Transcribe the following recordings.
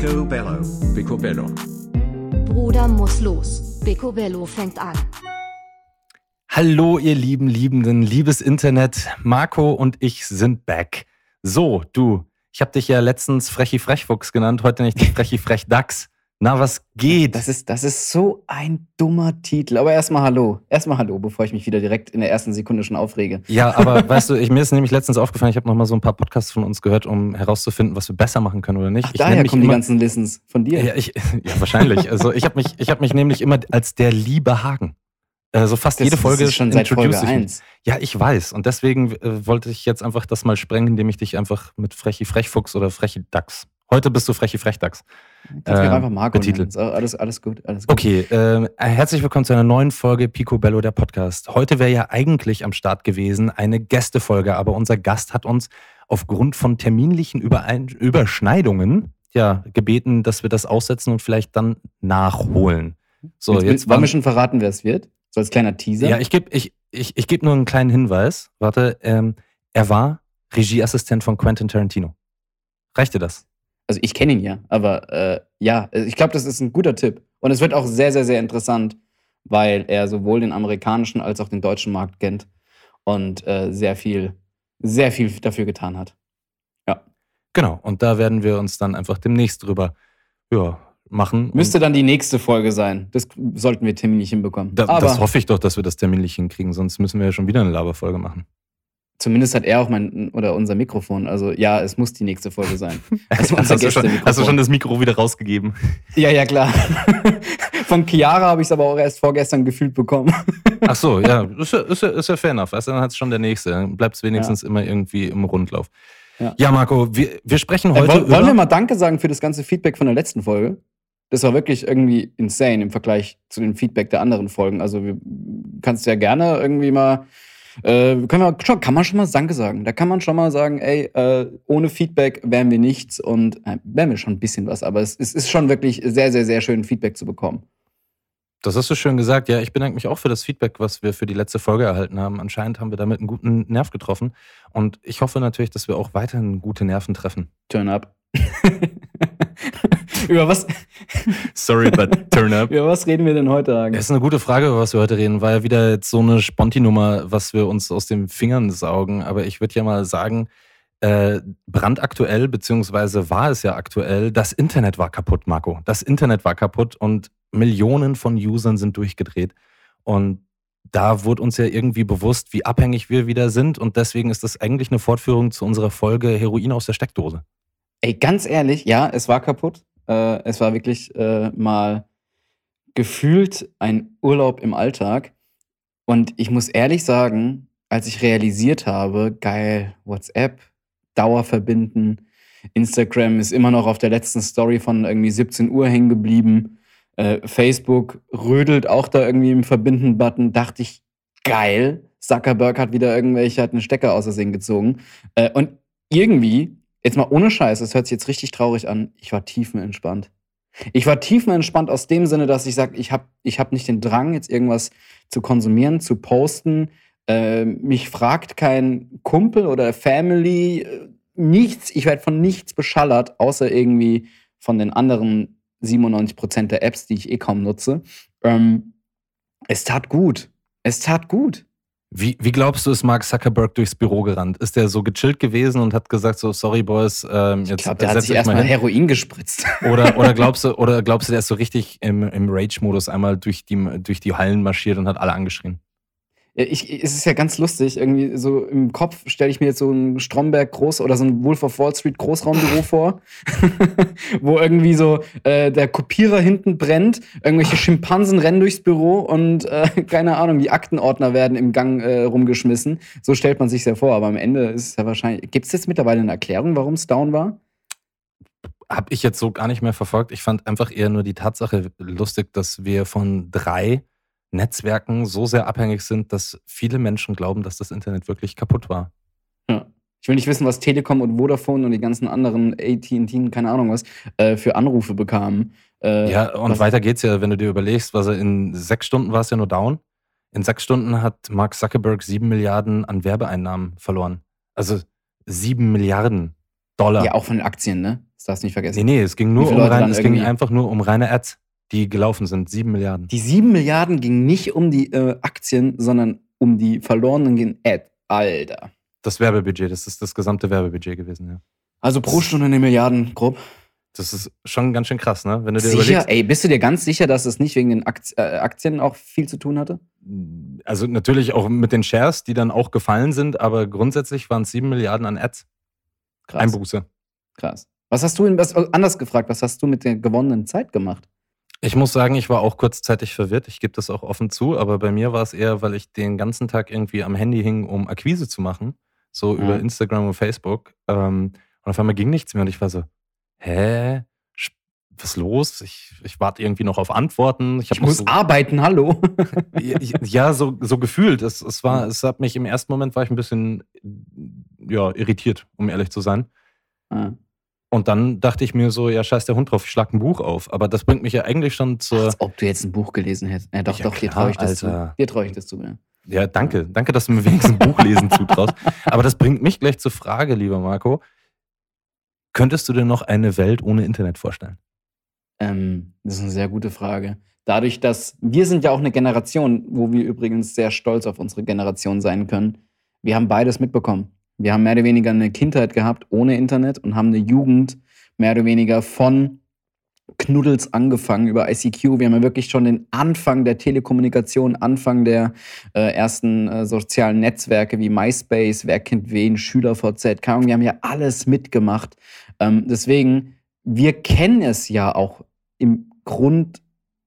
Picobello. Picobello. Bruder muss los. Picobello fängt an. Hallo, ihr lieben Liebenden, liebes Internet. Marco und ich sind back. So, du, ich habe dich ja letztens Frechi Frechfuchs genannt, heute nicht Frechi Frechdachs. Na, was geht? Das ist, das ist so ein dummer Titel. Aber erstmal Hallo. Erstmal Hallo, bevor ich mich wieder direkt in der ersten Sekunde schon aufrege. Ja, aber weißt du, ich, mir ist nämlich letztens aufgefallen, ich habe nochmal so ein paar Podcasts von uns gehört, um herauszufinden, was wir besser machen können oder nicht. Ach, ich daher kommen die immer- ganzen Listens von dir. Ja, ich, ja wahrscheinlich. Also ich habe mich, ich hab mich nämlich immer als der liebe Hagen. Also fast Das- jede Folge ist schon seit Folge introduce ich mich. 1. Ja, ich weiß. Und deswegen äh, wollte ich jetzt einfach das mal sprengen, indem ich dich einfach mit Frechi Frechfuchs oder Frechi Dachs. Heute bist du Frechi Frechdachs. Kannst ähm, einfach Marco betitelt. nennen. Alles, alles gut, alles gut. Okay, äh, herzlich willkommen zu einer neuen Folge Picobello, der Podcast. Heute wäre ja eigentlich am Start gewesen eine Gästefolge, aber unser Gast hat uns aufgrund von terminlichen Überein Überschneidungen ja, gebeten, dass wir das aussetzen und vielleicht dann nachholen. So, jetzt, jetzt wollen wir schon verraten, wer es wird? So als kleiner Teaser. Ja, ich gebe ich, ich, ich geb nur einen kleinen Hinweis. Warte, ähm, er war Regieassistent von Quentin Tarantino. Reicht dir das? Also ich kenne ihn ja, aber äh, ja, ich glaube, das ist ein guter Tipp. Und es wird auch sehr, sehr, sehr interessant, weil er sowohl den amerikanischen als auch den deutschen Markt kennt und äh, sehr viel, sehr viel dafür getan hat. Genau, und da werden wir uns dann einfach demnächst drüber ja, machen. Müsste dann die nächste Folge sein. Das sollten wir terminlich hinbekommen. Da, das hoffe ich doch, dass wir das terminlich hinkriegen, sonst müssen wir ja schon wieder eine Laberfolge machen. Zumindest hat er auch mein oder unser Mikrofon. Also ja, es muss die nächste Folge sein. Also unser hast, du schon, hast du schon das Mikro wieder rausgegeben? Ja, ja, klar. Von Chiara habe ich es aber auch erst vorgestern gefühlt bekommen. Ach so, ja, ist ja, ist ja, ist ja fair enough. Du, dann hat es schon der nächste. Dann bleibt es wenigstens immer irgendwie im Rundlauf. Ja. Ja, Marco, wir, wir sprechen Äh, heute woll- über... wollen wir mal Danke sagen für das ganze Feedback von der letzten Folge? Das war wirklich irgendwie insane im Vergleich zu dem Feedback der anderen Folgen. Also wir, kannst du ja gerne irgendwie mal, äh, können wir schon, kann man schon mal Danke sagen. Da kann man schon mal sagen, ey, äh, ohne Feedback wären wir nichts und äh, wären wir schon ein bisschen was. Aber es, es ist schon wirklich sehr, sehr, sehr schön, Feedback zu bekommen. Das hast du schön gesagt. Ja, ich bedanke mich auch für das Feedback, was wir für die letzte Folge erhalten haben. Anscheinend haben wir damit einen guten Nerv getroffen. Und ich hoffe natürlich, dass wir auch weiterhin gute Nerven treffen. Turn up. über, was, Sorry, but turn up. über was reden wir denn heute, Hagen? Es ist eine gute Frage, über was wir heute reden. War ja wieder jetzt so eine Sponti-Nummer, was wir uns aus den Fingern saugen. Aber ich würde ja mal sagen, äh, brandaktuell, beziehungsweise war es ja aktuell, das Internet war kaputt, Marco. Das Internet war kaputt und Millionen von Usern sind durchgedreht. Und da wurde uns ja irgendwie bewusst, wie abhängig wir wieder sind. Und deswegen ist das eigentlich eine Fortführung zu unserer Folge Heroin aus der Steckdose. Ey, ganz ehrlich, ja, es war kaputt. Äh, es war wirklich äh, mal gefühlt ein Urlaub im Alltag. Und ich muss ehrlich sagen, als ich realisiert habe, geil, WhatsApp, Dauer verbinden, Instagram ist immer noch auf der letzten Story von irgendwie 17 Uhr hängen geblieben. Äh, Facebook rödelt auch da irgendwie im Verbinden-Button. Dachte ich, geil, Zuckerberg hat wieder irgendwelche, hat einen Stecker aus Versehen gezogen. Äh, und irgendwie, jetzt mal ohne Scheiß, das hört sich jetzt richtig traurig an, ich war tiefenentspannt. Ich war tiefenentspannt aus dem Sinne, dass ich sage, ich habe ich hab nicht den Drang, jetzt irgendwas zu konsumieren, zu posten. Äh, mich fragt kein Kumpel oder Family, äh, nichts. Ich werde von nichts beschallert, außer irgendwie von den anderen 97% der Apps, die ich eh kaum nutze. Ähm, es tat gut. Es tat gut. Wie, wie glaubst du, ist Mark Zuckerberg durchs Büro gerannt? Ist der so gechillt gewesen und hat gesagt so, sorry Boys, ähm, Ich jetzt glaube, der hat sich erstmal? Heroin gespritzt. Oder, oder glaubst du, oder glaubst du, der ist so richtig im, im Rage-Modus einmal durch die, durch die Hallen marschiert und hat alle angeschrien? Ja, Ich, es ist ja ganz lustig, irgendwie so im Kopf stelle ich mir jetzt so ein Stromberg Groß oder so ein Wolf of Wall Street Großraumbüro vor, wo irgendwie so äh, der Kopierer hinten brennt, irgendwelche Schimpansen rennen durchs Büro und äh, keine Ahnung, die Aktenordner werden im Gang äh, rumgeschmissen. So stellt man sich ja vor, aber am Ende ist es ja wahrscheinlich. Gibt es jetzt mittlerweile eine Erklärung, warum es down war? Hab ich jetzt so gar nicht mehr verfolgt. Ich fand einfach eher nur die Tatsache lustig, dass wir von drei Netzwerken so sehr abhängig sind, dass viele Menschen glauben, dass das Internet wirklich kaputt war. Ja. Ich will nicht wissen, was Telekom und Vodafone und die ganzen anderen AT&T, keine Ahnung was, äh, für Anrufe bekamen. Äh, Ja, und weiter geht's ja, wenn du dir überlegst, was er in sechs Stunden war es ja nur down. In sechs Stunden hat Mark Zuckerberg sieben Milliarden an Werbeeinnahmen verloren. Also sieben Milliarden Dollar. Ja, auch von den Aktien, ne? Das darfst du nicht vergessen. Nee, nee, es ging nur um rein, es ging einfach nur um reine Ads, die gelaufen sind. Sieben Milliarden. Die 7 Milliarden gingen nicht um die äh, Aktien, sondern um die verlorenen Ad. Alter. Das Werbebudget, das ist das gesamte Werbebudget gewesen, ja. Also pro Stunde eine Milliarden, grob. Das ist schon ganz schön krass, ne? Wenn du dir Sicher? überlegst. Ey, bist du dir ganz sicher, dass es nicht wegen den äh, Aktien auch viel zu tun hatte? Also natürlich auch mit den Shares, die dann auch gefallen sind, aber grundsätzlich waren es sieben Milliarden an Ads. Krass. Einbuße. Krass. Was hast du in, was, anders gefragt, was hast du mit der gewonnenen Zeit gemacht? Ich muss sagen, ich war auch kurzzeitig verwirrt. Ich gebe das auch offen zu, aber bei mir war es eher, weil ich den ganzen Tag irgendwie am Handy hing, um Akquise zu machen. So Mhm. über Instagram und Facebook. Ähm, und auf einmal ging nichts mehr und ich war so, hä? Was ist los? Ich, ich warte irgendwie noch auf Antworten. Ich, Ich muss so, arbeiten, hallo. ja, so, so gefühlt. Es, es war, es hat mich im ersten Moment war ich ein bisschen ja, irritiert, um ehrlich zu sein. Ah. Und dann dachte ich mir so, ja, scheiß der Hund drauf, ich schlag ein Buch auf. Aber das bringt mich ja eigentlich schon zur. Als ob du jetzt ein Buch gelesen hättest. Ja, doch, Ja, doch, dir klar, traue ich das Alter. zu. Dir traue ich das zu, ja. Ja, danke. Danke, dass du mir wenigstens ein Buch lesen zutraust. Aber das bringt mich gleich zur Frage, lieber Marco. Könntest du dir noch eine Welt ohne Internet vorstellen? Ähm, das ist eine sehr gute Frage. Dadurch, dass wir sind ja auch eine Generation, wo wir übrigens sehr stolz auf unsere Generation sein können. Wir haben beides mitbekommen. Wir haben mehr oder weniger eine Kindheit gehabt ohne Internet und haben eine Jugend mehr oder weniger von Knuddels angefangen über ICQ. Wir haben ja wirklich schon den Anfang der Telekommunikation, Anfang der äh, ersten äh, sozialen Netzwerke wie MySpace, Wer kennt wen, SchülerVZ, keine Ahnung, wir haben ja alles mitgemacht. Ähm, deswegen, wir kennen es ja auch im Grund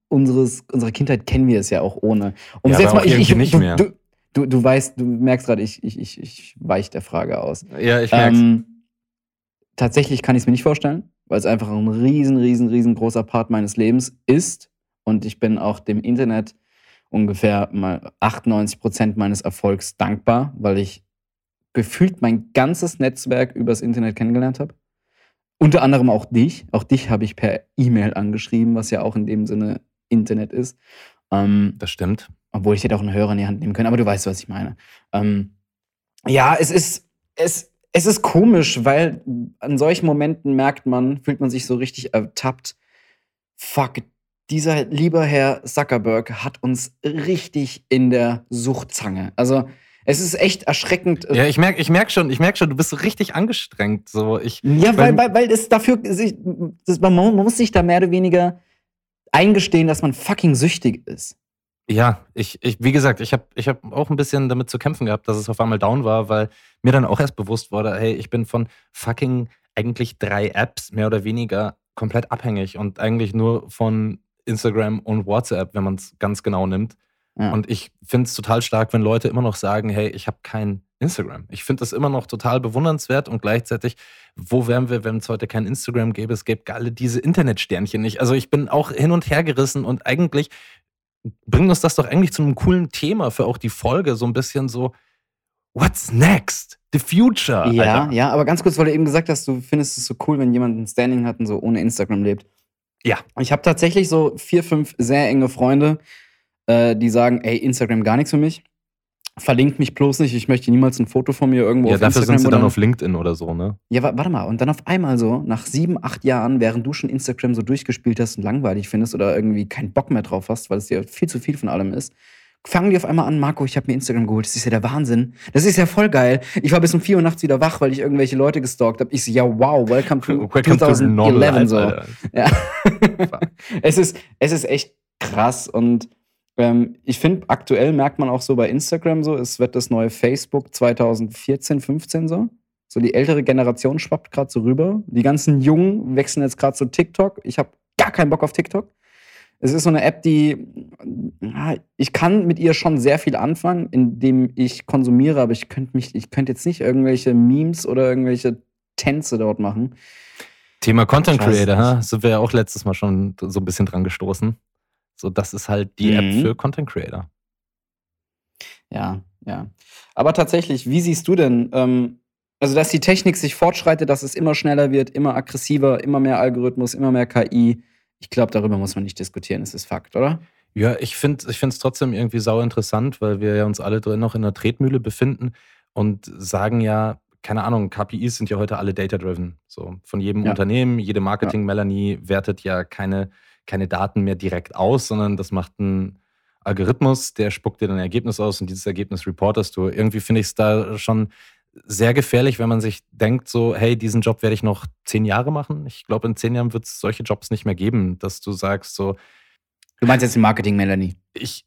unseres, unserer Kindheit kennen wir es ja auch ohne. Um Ja, jetzt mal, ich, ich, nicht du, mehr. Du, du, du weißt, du merkst gerade, ich, ich, ich, ich weich der Frage aus. Ja, ich Ähm, tatsächlich kann ich es mir nicht vorstellen, weil es einfach ein riesen, riesen, riesengroßer Part meines Lebens ist. Und ich bin auch dem Internet ungefähr mal 98 Prozent meines Erfolgs dankbar, weil ich gefühlt mein ganzes Netzwerk übers Internet kennengelernt habe. Unter anderem auch dich. Auch dich habe ich per E-Mail angeschrieben, was ja auch in dem Sinne Internet ist. Ähm, das stimmt. Obwohl ich hätte auch einen Hörer in die Hand nehmen können, aber du weißt, was ich meine. Ähm, ja, es ist, es, es ist komisch, weil an solchen Momenten merkt man, fühlt man sich so richtig ertappt. Fuck, dieser lieber Herr Zuckerberg hat uns richtig in der Suchtzange. Also, es ist echt erschreckend. Ja, ich merke ich merk schon, ich merk schon, du bist so richtig angestrengt. So, ich, Ja, Weil- weil, weil, es dafür, man muss sich da mehr oder weniger eingestehen, dass man fucking süchtig ist. Ja, ich, ich, wie gesagt, ich habe ich hab auch ein bisschen damit zu kämpfen gehabt, dass es auf einmal down war, weil mir dann auch erst bewusst wurde, hey, ich bin von fucking eigentlich drei Apps mehr oder weniger komplett abhängig und eigentlich nur von Instagram und WhatsApp, wenn man es ganz genau nimmt. Ja. Und ich finde es total stark, wenn Leute immer noch sagen, hey, ich habe kein Instagram. Ich finde das immer noch total bewundernswert und gleichzeitig, wo wären wir, wenn es heute kein Instagram gäbe? Es gäbe alle diese Internetsternchen nicht. Also ich bin auch hin und her gerissen und eigentlich bringt uns das doch eigentlich zu einem coolen Thema für auch die Folge, so ein bisschen so, what's next? The future. Ja, Alter. ja, aber ganz kurz, weil du eben gesagt hast, du findest es so cool, wenn jemand ein Standing hat und so ohne Instagram lebt. Ja. Ich habe tatsächlich so vier, fünf sehr enge Freunde, äh, die sagen, ey, Instagram gar nichts für mich. Verlinkt mich bloß nicht, ich möchte niemals ein Foto von mir irgendwo Ja, auf dafür Instagram sind sie dann oder- auf LinkedIn oder so, ne? Ja, wa- warte mal. Und dann auf einmal so, nach sieben, acht Jahren, während du schon Instagram so durchgespielt hast und langweilig findest oder irgendwie keinen Bock mehr drauf hast, weil es dir viel zu viel von allem ist, fangen die auf einmal an, Marco, ich habe mir Instagram geholt. Das ist ja der Wahnsinn. Das ist ja voll geil. Ich war bis um vier Uhr nachts wieder wach, weil ich irgendwelche Leute gestalkt habe. Ich so, ja, wow, welcome to Welcome to 2011 normal life, so. Alter. Ja. es, ist, es ist echt krass und ähm, ich finde, aktuell merkt man auch so bei Instagram so, es wird das neue Facebook 2014, 15 so. So die ältere Generation schwappt gerade so rüber. Die ganzen Jungen wechseln jetzt gerade zu TikTok. Ich habe gar keinen Bock auf TikTok. Es ist so eine App, die ich kann mit ihr schon sehr viel anfangen, indem ich konsumiere, aber ich könnte mich, ich könnte jetzt nicht irgendwelche Memes oder irgendwelche Tänze dort machen. Thema Content Creator, ha? sind wir ja auch letztes Mal schon so ein bisschen dran gestoßen. So, das ist halt die App Mhm. für Content Creator. Ja, ja. Aber tatsächlich, wie siehst du denn, ähm, also dass die Technik sich fortschreitet, dass es immer schneller wird, immer aggressiver, immer mehr Algorithmus, immer mehr KI? Ich glaube, darüber muss man nicht diskutieren, es ist Fakt, oder? Ja, ich finde ich es trotzdem irgendwie sau interessant, weil wir ja uns alle drin noch in der Tretmühle befinden und sagen ja, keine Ahnung, KPIs sind ja heute alle data-driven. So von jedem Ja. Unternehmen, jede Marketing-Melanie wertet ja keine, keine Daten mehr direkt aus, sondern das macht ein Algorithmus, der spuckt dir dann ein Ergebnis aus und dieses Ergebnis reportest du. Irgendwie finde ich es da schon sehr gefährlich, wenn man sich denkt, so, hey, diesen Job werde ich noch zehn Jahre machen. Ich glaube, in zehn Jahren wird es solche Jobs nicht mehr geben, dass du sagst, so, Du meinst jetzt im Marketing, Melanie. ich,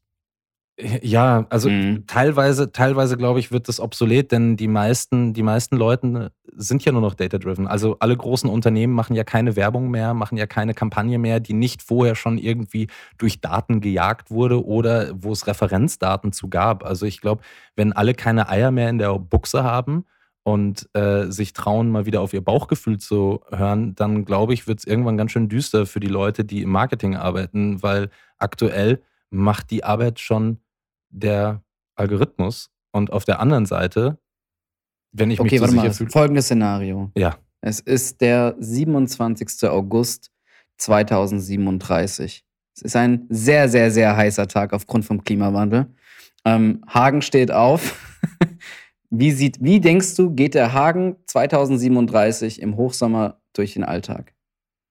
ja, also Mhm. teilweise, teilweise glaube ich, wird das obsolet, denn die meisten, die meisten Leute sind ja nur noch data-driven. Also alle großen Unternehmen machen ja keine Werbung mehr, machen ja keine Kampagne mehr, die nicht vorher schon irgendwie durch Daten gejagt wurde oder wo es Referenzdaten zu gab. Also ich glaube, wenn alle keine Eier mehr in der Buchse haben und äh, sich trauen, mal wieder auf ihr Bauchgefühl zu hören, dann glaube ich, wird es irgendwann ganz schön düster für die Leute, die im Marketing arbeiten, weil aktuell macht die Arbeit schon der Algorithmus. Und auf der anderen Seite, wenn ich Okay, mich warte so mal. sicher fühle. Folgendes Szenario. Ja, Es ist der 27. August 2037. Es ist ein sehr, sehr, sehr heißer Tag aufgrund vom Klimawandel. Ähm, Hagen steht auf. wie, sieht, wie denkst du, geht der Hagen 2037 im Hochsommer durch den Alltag?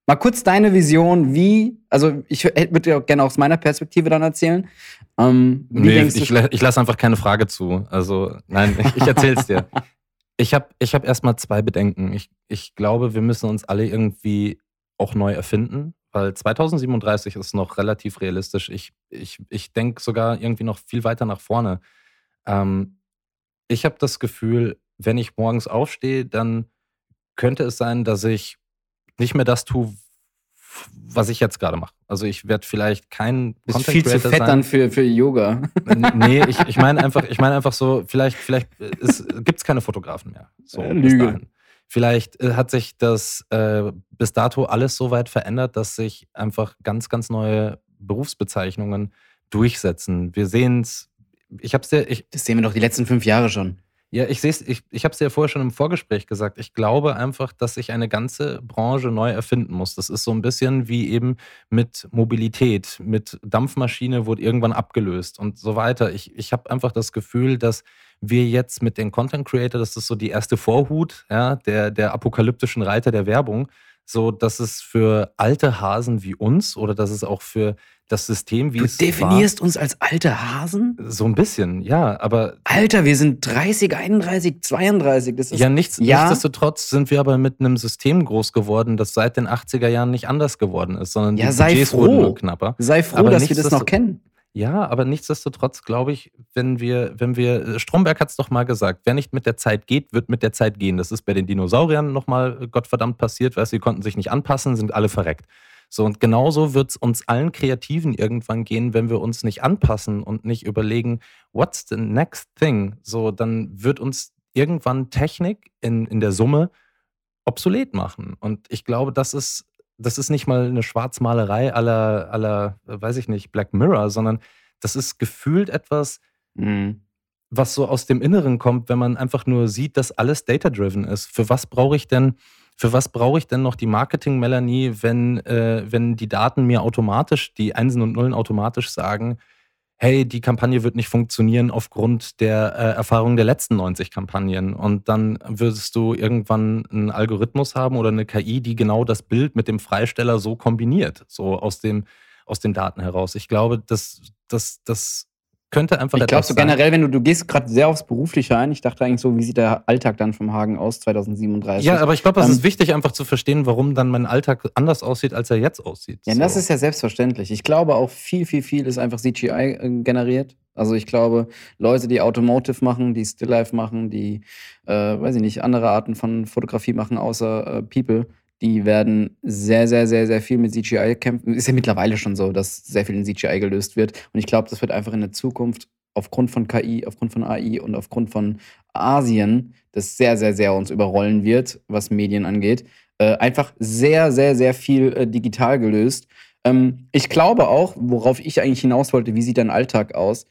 Mal kurz deine Vision, wie, also ich würde dir auch gerne aus meiner Perspektive dann erzählen. Ähm, nee, ich, ich lasse einfach keine Frage zu. Also, nein, ich, ich erzähl's dir. Ich habe ich hab erstmal zwei Bedenken. Ich, ich glaube, wir müssen uns alle irgendwie auch neu erfinden, weil 2037 ist noch relativ realistisch. Ich, ich, ich denke sogar irgendwie noch viel weiter nach vorne. Ähm, ich habe das Gefühl, wenn ich morgens aufstehe, dann könnte es sein, dass ich nicht mehr das tue, was ich jetzt gerade mache. Also ich werde vielleicht kein bist viel zu fett sein. dann für, für Yoga. Nee, ich, ich meine einfach, ich meine einfach so, vielleicht, vielleicht gibt es keine Fotografen mehr. So, Äh, Lüge. Vielleicht äh, hat sich das äh, bis dato alles so weit verändert, dass sich einfach ganz, ganz neue Berufsbezeichnungen durchsetzen. Wir sehen es, ich habe es dir, ich, Das sehen wir doch die letzten fünf Jahre schon. Ja, ich sehe es, ich, ich habe es ja vorher schon im Vorgespräch gesagt. Ich glaube einfach, dass sich eine ganze Branche neu erfinden muss. Das ist so ein bisschen wie eben mit Mobilität, mit Dampfmaschine wurde irgendwann abgelöst und so weiter. Ich, ich habe einfach das Gefühl, dass wir jetzt mit den Content Creator, das ist so die erste Vorhut, ja, der, der apokalyptischen Reiter der Werbung, so dass es für alte Hasen wie uns oder dass es auch für das System, wie Du es definierst uns als alte Hasen? war, so ein bisschen, ja, aber Alter, wir sind 30, 31, 32. Das ist Ja, nichts, Ja. nichtsdestotrotz sind wir aber mit einem System groß geworden, das seit den 80er Jahren nicht anders geworden ist, sondern Ja, die sei Budgets froh. wurden nur knapper. Sei froh, Aber dass wir das noch kennen. Ja, aber nichtsdestotrotz glaube ich, wenn wir, wenn wir, Stromberg hat es doch mal gesagt, wer nicht mit der Zeit geht, wird mit der Zeit gehen. Das ist bei den Dinosauriern nochmal Gottverdammt passiert, weil sie konnten sich nicht anpassen, sind alle verreckt. So, und genauso wird es uns allen Kreativen irgendwann gehen, wenn wir uns nicht anpassen und nicht überlegen, what's the next thing? So, dann wird uns irgendwann Technik in, in der Summe obsolet machen. Und ich glaube, das ist, das ist nicht mal eine Schwarzmalerei aller, aller, weiß ich nicht, Black Mirror, sondern das ist gefühlt etwas, Mhm. was so aus dem Inneren kommt, wenn man einfach nur sieht, dass alles data-driven ist. Für was brauche ich denn, für was brauche ich denn noch die Marketing-Melanie, wenn, äh, wenn die Daten mir automatisch, die Einsen und Nullen automatisch sagen, hey, die Kampagne wird nicht funktionieren aufgrund der äh, Erfahrung der letzten 90 Kampagnen. Und dann würdest du irgendwann einen Algorithmus haben oder eine KI, die genau das Bild mit dem Freisteller so kombiniert, so aus, dem, aus den Daten heraus. Ich glaube, das, das, das könnte einfach Ich glaube so sein. generell, wenn du, du gehst gerade sehr aufs Berufliche ein. Ich dachte eigentlich so, wie sieht der Alltag dann vom Hagen aus 2037? Ja, aber ich glaube, es Ähm, ist wichtig, einfach zu verstehen, warum dann mein Alltag anders aussieht, als er jetzt aussieht. Ja, So. das ist ja selbstverständlich. Ich glaube auch viel, viel, viel ist einfach CGI äh, generiert. Also ich glaube, Leute, die Automotive machen, die Stilllife machen, die, äh, weiß ich nicht, andere Arten von Fotografie machen, außer äh, People, die werden sehr, sehr, sehr, sehr viel mit CGI kämpfen. Ist ja mittlerweile schon so, dass sehr viel in CGI gelöst wird. Und ich glaube, das wird einfach in der Zukunft aufgrund von KI, aufgrund von AI und aufgrund von Asien, das sehr, sehr, sehr uns überrollen wird, was Medien angeht, äh, einfach sehr, sehr, sehr viel äh, digital gelöst. Ähm, ich glaube auch, worauf ich eigentlich hinaus wollte, wie sieht dein Alltag aus?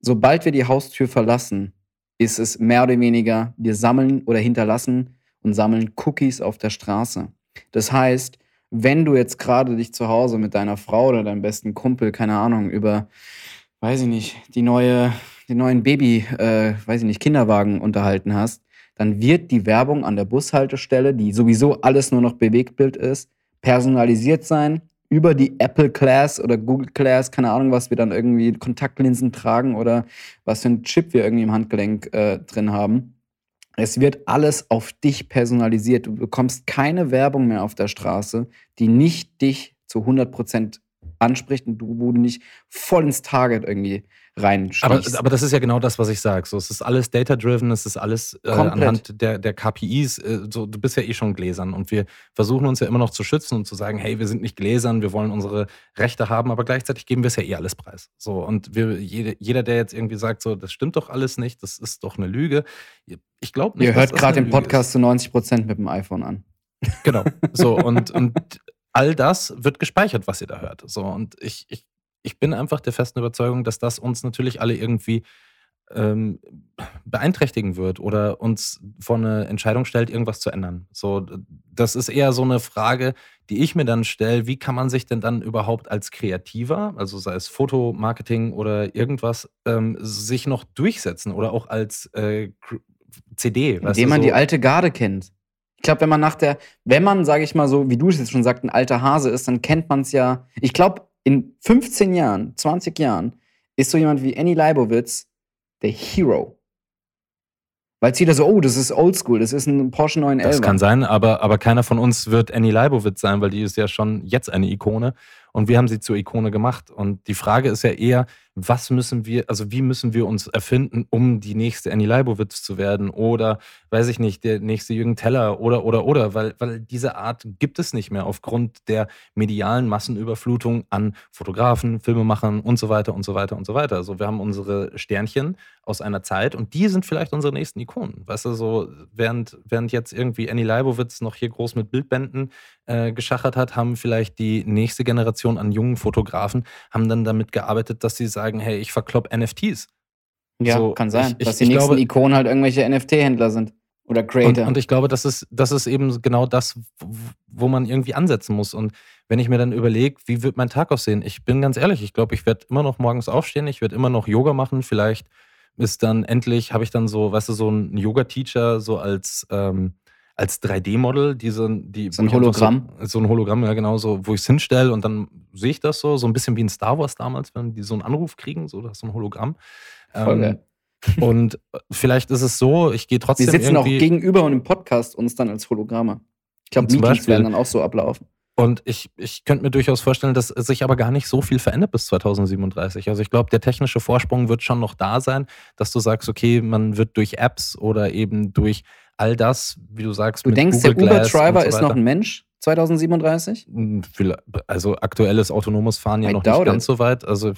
Sobald wir die Haustür verlassen, ist es mehr oder weniger, wir sammeln oder hinterlassen und sammeln Cookies auf der Straße. Das heißt, wenn du jetzt gerade dich zu Hause mit deiner Frau oder deinem besten Kumpel, keine Ahnung, über, weiß ich nicht, die neue den neuen Baby, äh, weiß ich nicht, Kinderwagen unterhalten hast, dann wird die Werbung an der Bushaltestelle, die sowieso alles nur noch Bewegtbild ist, personalisiert sein über die Apple Class oder Google Class, keine Ahnung, was wir dann irgendwie Kontaktlinsen tragen oder was für ein Chip wir irgendwie im Handgelenk äh, drin haben. Es wird alles auf dich personalisiert. Du bekommst keine Werbung mehr auf der Straße, die nicht dich zu 100% anspricht und du, wo du nicht voll ins Target irgendwie reinstichst. Aber, aber das ist ja genau das, was ich sage. So, es ist alles data-driven, es ist alles äh, anhand der, der KPIs. Äh, so, du bist ja eh schon gläsern und wir versuchen uns ja immer noch zu schützen und zu sagen, hey, wir sind nicht gläsern, wir wollen unsere Rechte haben, aber gleichzeitig geben wir es ja eh alles preis. So, und wir, jede, jeder, der jetzt irgendwie sagt, so, das stimmt doch alles nicht, das ist doch eine Lüge. Ich glaube nicht. Ihr hört gerade den Podcast ist. zu 90 Prozent mit dem iPhone an. Genau. So, und, und all das wird gespeichert, was ihr da hört. So, und ich, ich ich bin einfach der festen Überzeugung, dass das uns natürlich alle irgendwie ähm, beeinträchtigen wird oder uns vor eine Entscheidung stellt, irgendwas zu ändern. So, das ist eher so eine Frage, die ich mir dann stelle, wie kann man sich denn dann überhaupt als Kreativer, also sei es Fotomarketing oder irgendwas, ähm, sich noch durchsetzen oder auch als äh, CD. Indem man so. die alte Garde kennt. Ich glaube, wenn man nach der, wenn man, sage ich mal so, wie du es jetzt schon sagst, ein alter Hase ist, dann kennt man es ja. Ich glaube, in 15 Jahren, 20 Jahren ist so jemand wie Annie Leibovitz der Hero. Weil es jeder so, oh, das ist oldschool, das ist ein Porsche 911. Das kann sein, aber, aber keiner von uns wird Annie Leibovitz sein, weil die ist ja schon jetzt eine Ikone. Und wir haben sie zur Ikone gemacht. Und die Frage ist ja eher, was müssen wir, also wie müssen wir uns erfinden, um die nächste Annie Leibovitz zu werden oder, weiß ich nicht, der nächste Jürgen Teller oder, oder, oder, weil, weil diese Art gibt es nicht mehr aufgrund der medialen Massenüberflutung an Fotografen, Filmemachern und so weiter und so weiter und so weiter. Also wir haben unsere Sternchen aus einer Zeit und die sind vielleicht unsere nächsten Ikonen. Weißt du, so während, während jetzt irgendwie Annie Leibovitz noch hier groß mit Bildbänden äh, geschachert hat, haben vielleicht die nächste Generation an jungen Fotografen haben dann damit gearbeitet, dass sie sagen, sagen, hey, ich verklopp NFTs. Ja, so, kann sein, ich, dass die nächsten glaube, Ikonen halt irgendwelche NFT-Händler sind. Oder Creator. Und, und, ich glaube, das ist, das ist eben genau das, wo man irgendwie ansetzen muss. Und wenn ich mir dann überlege, wie wird mein Tag aussehen? Ich bin ganz ehrlich, ich glaube, ich werde immer noch morgens aufstehen, ich werde immer noch Yoga machen. Vielleicht ist dann endlich, habe ich dann so, weißt du, so einen Yoga-Teacher, so als, ähm, als 3D-Model, diese, die, so ein Hologramm. So, so, ein Hologramm, ja genau, so, wo ich es hinstelle und dann sehe ich das so, so ein bisschen wie in Star Wars damals, wenn die so einen Anruf kriegen, so, das ist so ein Hologramm. Ähm, und vielleicht ist es so, ich gehe trotzdem. Wir sitzen auch gegenüber und im Podcast uns dann als Hologramme. Ich glaube, Meetings Beispiel, werden dann auch so ablaufen. Und ich, ich könnte mir durchaus vorstellen, dass sich aber gar nicht so viel verändert bis 2037. Also ich glaube, der technische Vorsprung wird schon noch da sein, dass du sagst, okay, man wird durch Apps oder eben durch all das, wie du sagst, du denkst, Google der Uber-Driver so ist noch ein Mensch 2037? Hm, also aktuelles autonomes Fahren ja I noch nicht ganz it. so weit. Also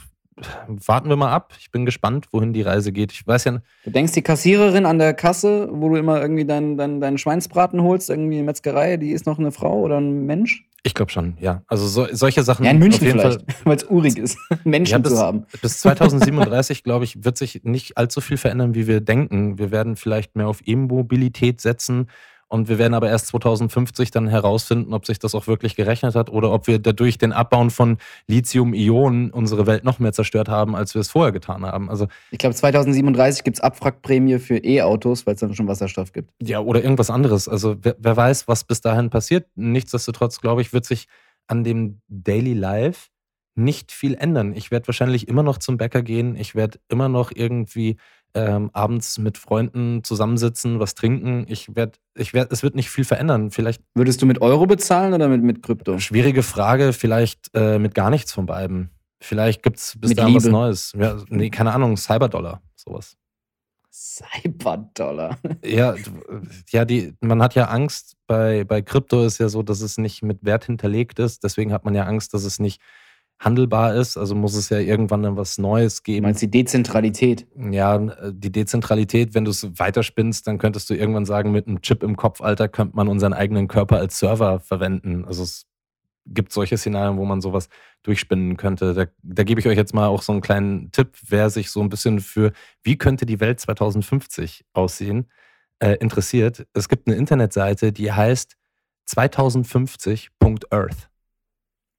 warten wir mal ab. Ich bin gespannt, wohin die Reise geht. Ich weiß ja. Du denkst, die Kassiererin an der Kasse, wo du immer irgendwie deinen dein, dein Schweinsbraten holst, irgendwie in Metzgerei, die ist noch eine Frau oder ein Mensch? Ich glaube schon, ja. Also so, solche Sachen. Ja, in München vielleicht, weil es urig ist, Menschen ja, bis, zu haben. Bis 2037, glaube ich, wird sich nicht allzu viel verändern, wie wir denken. Wir werden vielleicht mehr auf E-Mobilität setzen. Und wir werden aber erst 2050 dann herausfinden, ob sich das auch wirklich gerechnet hat oder ob wir dadurch den Abbauen von Lithium-Ionen unsere Welt noch mehr zerstört haben, als wir es vorher getan haben. Also, ich glaube, 2037 gibt es Abwrackprämie für E-Autos, weil es dann schon Wasserstoff gibt. Ja, oder irgendwas anderes. Also wer, wer weiß, was bis dahin passiert. Nichtsdestotrotz, glaube ich, wird sich an dem Daily Life nicht viel ändern. Ich werde wahrscheinlich immer noch zum Bäcker gehen. Ich werde immer noch irgendwie ähm, abends mit Freunden zusammensitzen, was trinken. Ich werde, ich werde, es wird nicht viel verändern. Vielleicht. Würdest du mit Euro bezahlen oder mit, mit Krypto? Schwierige Frage, vielleicht äh, mit gar nichts von beiden. Vielleicht gibt es bis dahin was Neues. Ja, nee, keine Ahnung, Cyberdollar, sowas. Cyberdollar. ja, ja die, man hat ja Angst, bei, bei Krypto ist ja so, dass es nicht mit Wert hinterlegt ist. Deswegen hat man ja Angst, dass es nicht handelbar ist. Also muss es ja irgendwann dann was Neues geben. Du meinst die Dezentralität? Ja, die Dezentralität, wenn du es weiterspinnst, dann könntest du irgendwann sagen, mit einem Chip im Kopf, Alter, könnte man unseren eigenen Körper als Server verwenden. Also es gibt solche Szenarien, wo man sowas durchspinnen könnte. Da, da gebe ich euch jetzt mal auch so einen kleinen Tipp, wer sich so ein bisschen für, wie könnte die Welt 2050 aussehen, äh, interessiert. Es gibt eine Internetseite, die heißt 2050.earth.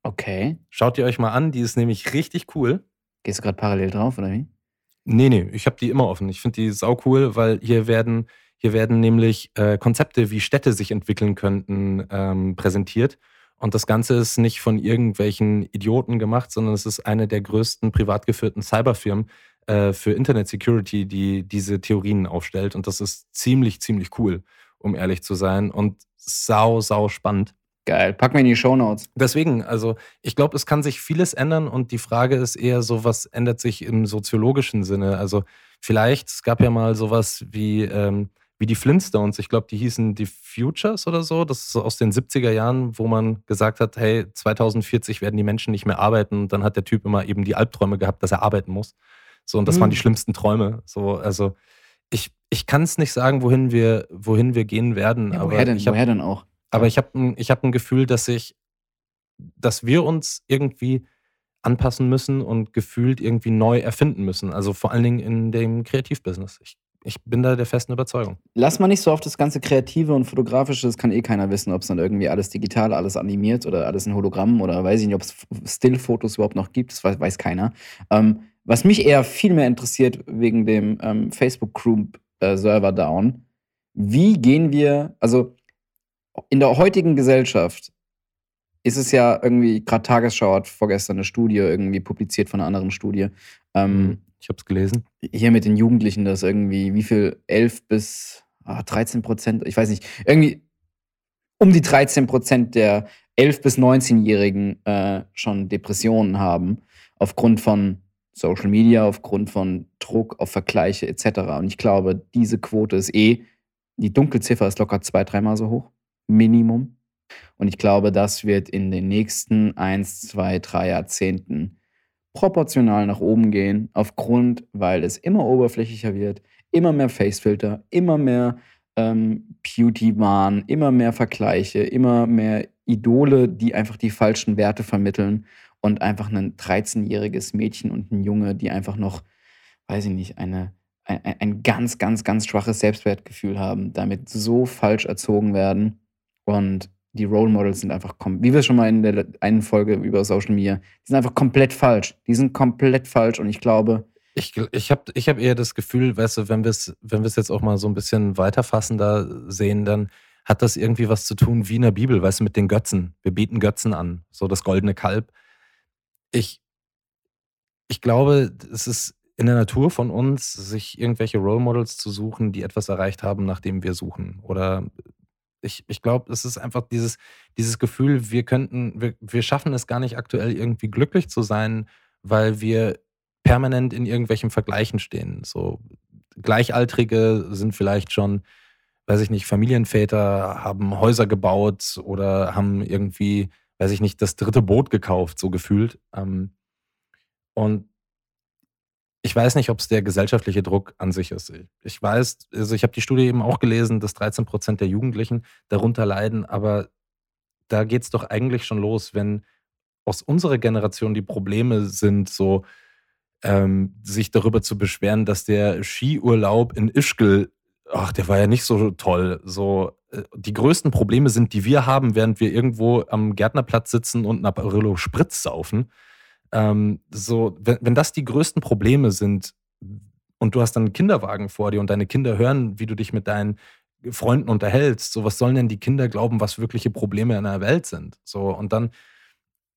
Okay. Schaut ihr euch mal an, die ist nämlich richtig cool. Gehst du gerade parallel drauf, oder wie? Nee, nee, ich habe die immer offen. Ich finde die sau cool, weil hier werden, hier werden nämlich äh, Konzepte, wie Städte sich entwickeln könnten, ähm, präsentiert. Und das Ganze ist nicht von irgendwelchen Idioten gemacht, sondern es ist eine der größten privat geführten Cyberfirmen äh, für Internet Security, die diese Theorien aufstellt. Und das ist ziemlich, ziemlich cool, um ehrlich zu sein. Und sau, sau spannend. Geil. Pack mir in die Shownotes. Deswegen, also ich glaube, es kann sich vieles ändern und die Frage ist eher so, was ändert sich im soziologischen Sinne? Also vielleicht, es gab ja mal sowas wie, ähm, wie die Flintstones, ich glaube, die hießen die Futures oder so, das ist so aus den 70er Jahren, wo man gesagt hat, hey, 2040 werden die Menschen nicht mehr arbeiten und dann hat der Typ immer eben die Albträume gehabt, dass er arbeiten muss. So, und das mhm. waren die schlimmsten Träume. So, also ich, ich kann es nicht sagen, wohin wir, wohin wir gehen werden. Ja, woher, denn, hab, woher denn auch? Aber ich habe ein, hab ein Gefühl, dass ich, dass wir uns irgendwie anpassen müssen und gefühlt irgendwie neu erfinden müssen. Also vor allen Dingen in dem Kreativbusiness. Ich, ich bin da der festen Überzeugung. Lass mal nicht so auf das ganze Kreative und Fotografische, das kann eh keiner wissen, ob es dann irgendwie alles digital, alles animiert oder alles in Hologramm oder weiß ich nicht, ob es Stillfotos überhaupt noch gibt, das weiß, weiß keiner. Ähm, was mich eher viel mehr interessiert wegen dem ähm, Facebook-Group-Server äh, Down, wie gehen wir, also in der heutigen Gesellschaft ist es ja irgendwie, gerade Tagesschau hat vorgestern eine Studie irgendwie publiziert von einer anderen Studie. Ähm, mhm. ich habe es gelesen. Hier mit den Jugendlichen, dass irgendwie, wie viel, 11 bis ah, 13 Prozent, ich weiß nicht, irgendwie um die 13 Prozent der 11- bis 19-Jährigen äh, schon Depressionen haben, aufgrund von Social Media, aufgrund von Druck auf Vergleiche etc. Und ich glaube, diese Quote ist eh, die Dunkelziffer ist locker zwei, dreimal so hoch. Minimum. Und ich glaube, das wird in den nächsten eins, zwei, drei Jahrzehnten proportional nach oben gehen, aufgrund, weil es immer oberflächlicher wird, immer mehr Facefilter, immer mehr ähm, Beauty-Wahn, immer mehr Vergleiche, immer mehr Idole, die einfach die falschen Werte vermitteln und einfach ein 13-jähriges Mädchen und ein Junge, die einfach noch, weiß ich nicht, eine, ein, ein ganz, ganz, ganz schwaches Selbstwertgefühl haben, damit so falsch erzogen werden und die Role Models sind einfach, wie wir schon mal in der einen Folge über Social Media, die sind einfach komplett falsch. Die sind komplett falsch und ich glaube. Ich, ich habe ich hab eher das Gefühl, weißt du, wenn wir es wenn jetzt auch mal so ein bisschen weiterfassender sehen, dann hat das irgendwie was zu tun wie in der Bibel, weißt du, mit den Götzen. Wir bieten Götzen an, so das goldene Kalb. Ich, ich glaube, es ist in der Natur von uns, sich irgendwelche Role Models zu suchen, die etwas erreicht haben, nachdem wir suchen. Oder ich, ich glaube, es ist einfach dieses, dieses Gefühl, wir könnten, wir, wir schaffen es gar nicht aktuell irgendwie glücklich zu sein, weil wir permanent in irgendwelchen Vergleichen stehen. So Gleichaltrige sind vielleicht schon, weiß ich nicht, Familienväter haben Häuser gebaut oder haben irgendwie, weiß ich nicht, das dritte Boot gekauft, so gefühlt. Ähm, und ich weiß nicht, ob es der gesellschaftliche Druck an sich ist. Ich weiß, also ich habe die Studie eben auch gelesen, dass 13 Prozent der Jugendlichen darunter leiden, aber da geht es doch eigentlich schon los, wenn aus unserer Generation die Probleme sind, so ähm, sich darüber zu beschweren, dass der Skiurlaub in Ischgl, ach, der war ja nicht so toll. So, äh, die größten Probleme sind, die wir haben, während wir irgendwo am Gärtnerplatz sitzen und ein Apollo Spritz saufen. Ähm, so, wenn, wenn das die größten Probleme sind und du hast dann einen Kinderwagen vor dir und deine Kinder hören, wie du dich mit deinen Freunden unterhältst, so was sollen denn die Kinder glauben, was wirkliche Probleme in der Welt sind? So, und dann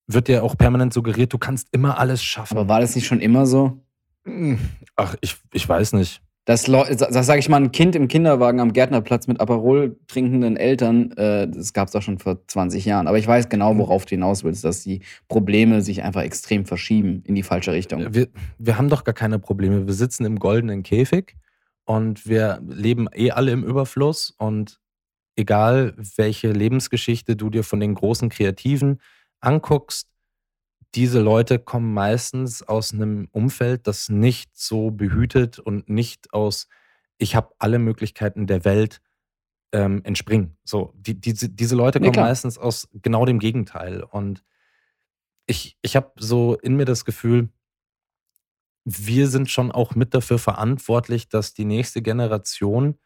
wird dir auch permanent suggeriert, du kannst immer alles schaffen. Aber war das nicht schon immer so? Hm, ach, ich, ich weiß nicht. Das, das sage ich mal, ein Kind im Kinderwagen am Gärtnerplatz mit Aperol trinkenden Eltern, äh, das gab es auch schon vor 20 Jahren. Aber ich weiß genau, worauf du hinaus willst, dass die Probleme sich einfach extrem verschieben in die falsche Richtung. Wir, wir haben doch gar keine Probleme. Wir sitzen im goldenen Käfig und wir leben eh alle im Überfluss. Und egal, welche Lebensgeschichte du dir von den großen Kreativen anguckst, diese Leute kommen meistens aus einem Umfeld, das nicht so behütet und nicht aus, ich habe alle Möglichkeiten der Welt ähm, entspringen. So, die, diese, diese Leute kommen ja, meistens aus genau dem Gegenteil. Und ich, ich habe so in mir das Gefühl, wir sind schon auch mit dafür verantwortlich, dass die nächste Generation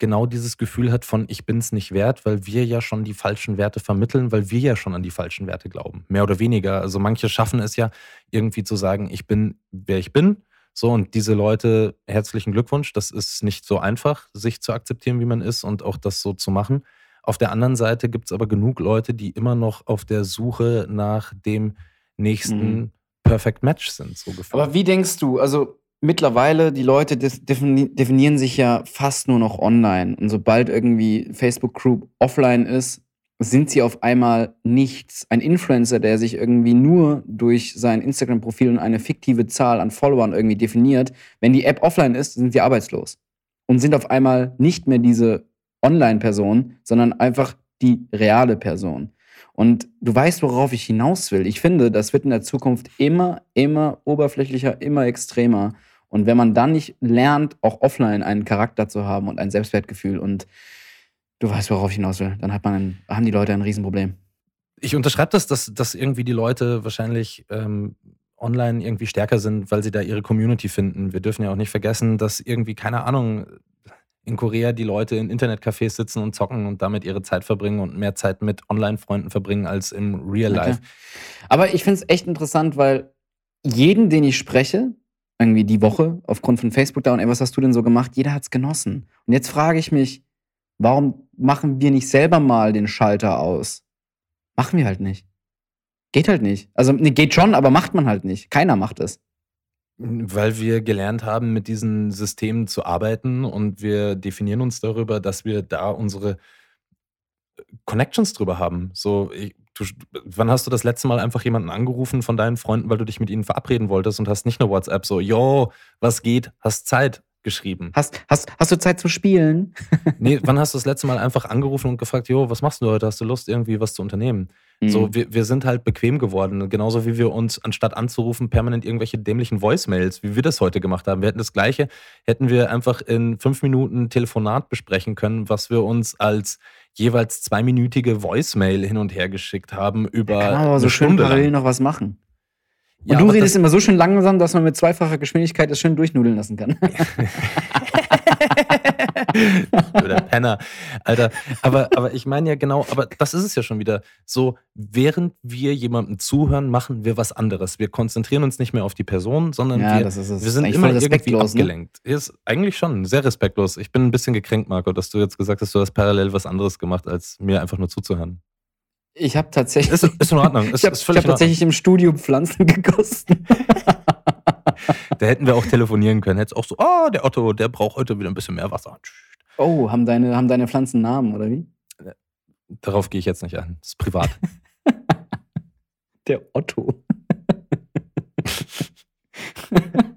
genau dieses Gefühl hat von ich bin es nicht wert, weil wir ja schon die falschen Werte vermitteln, weil wir ja schon an die falschen Werte glauben. Mehr oder weniger. Also manche schaffen es ja irgendwie zu sagen, ich bin, wer ich bin. So, und diese Leute, herzlichen Glückwunsch. Das ist nicht so einfach, sich zu akzeptieren, wie man ist und auch das so zu machen. Auf der anderen Seite gibt es aber genug Leute, die immer noch auf der Suche nach dem nächsten mhm. Perfect Match sind. So aber wie denkst du, also mittlerweile, die Leute definieren sich ja fast nur noch online. Und sobald irgendwie Facebook Group offline ist, sind sie auf einmal nichts. Ein Influencer, der sich irgendwie nur durch sein Instagram-Profil und eine fiktive Zahl an Followern irgendwie definiert, wenn die App offline ist, sind sie arbeitslos. Und sind auf einmal nicht mehr diese Online-Person, sondern einfach die reale Person. Und du weißt, worauf ich hinaus will. Ich finde, das wird in der Zukunft immer, immer oberflächlicher, immer extremer. Und wenn man dann nicht lernt, auch offline einen Charakter zu haben und ein Selbstwertgefühl und du weißt, worauf ich hinaus will, dann hat man ein, haben die Leute ein Riesenproblem. Ich unterschreibe das, dass, dass irgendwie die Leute wahrscheinlich ähm, online irgendwie stärker sind, weil sie da ihre Community finden. Wir dürfen ja auch nicht vergessen, dass irgendwie, keine Ahnung, in Korea die Leute in Internetcafés sitzen und zocken und damit ihre Zeit verbringen und mehr Zeit mit Online-Freunden verbringen als im Real Life. Okay. Aber ich finde es echt interessant, weil jeden, den ich spreche, irgendwie die Woche aufgrund von Facebook da und ey, was hast du denn so gemacht? Jeder hat es genossen. Und jetzt frage ich mich, warum machen wir nicht selber mal den Schalter aus? Machen wir halt nicht. Geht halt nicht. Also nee, geht schon, aber macht man halt nicht. Keiner macht es. Weil wir gelernt haben, mit diesen Systemen zu arbeiten und wir definieren uns darüber, dass wir da unsere Connections drüber haben. So, ich, du, wann hast du das letzte Mal einfach jemanden angerufen von deinen Freunden, weil du dich mit ihnen verabreden wolltest und hast nicht eine WhatsApp so, yo, was geht, hast Zeit geschrieben. Hast, hast, hast du Zeit zu spielen? nee, wann hast du das letzte Mal einfach angerufen und gefragt, jo, was machst du heute? Hast du Lust, irgendwie was zu unternehmen? Mhm. So, wir, wir sind halt bequem geworden. Genauso wie wir uns, anstatt anzurufen, permanent irgendwelche dämlichen Voicemails, wie wir das heute gemacht haben. Wir hätten das Gleiche, hätten wir einfach in fünf Minuten Telefonat besprechen können, was wir uns als jeweils zweiminütige Voicemail hin und her geschickt haben über. Da kann man aber so schön parallel noch was machen. Und ja, du redest immer so schön langsam, dass man mit zweifacher Geschwindigkeit das schön durchnudeln lassen kann. Oder Penner. Alter, aber, aber ich meine ja genau, aber das ist es ja schon wieder. So, während wir jemandem zuhören, machen wir was anderes. Wir konzentrieren uns nicht mehr auf die Person, sondern ja, wir, wir sind immer irgendwie ne? abgelenkt. Ne? Ist eigentlich schon sehr respektlos. Ich bin ein bisschen gekränkt, Marco, dass du jetzt gesagt hast, du hast parallel was anderes gemacht, als mir einfach nur zuzuhören. Ich habe tatsächlich. Ist, ist in Ordnung. Ist, ich habe hab tatsächlich im Studio Pflanzen gegossen. Da hätten wir auch telefonieren können. Hätte auch so, oh, der Otto, der braucht heute wieder ein bisschen mehr Wasser. Oh, haben deine, haben deine Pflanzen Namen, oder wie? Darauf gehe ich jetzt nicht an. Das ist privat. der Otto.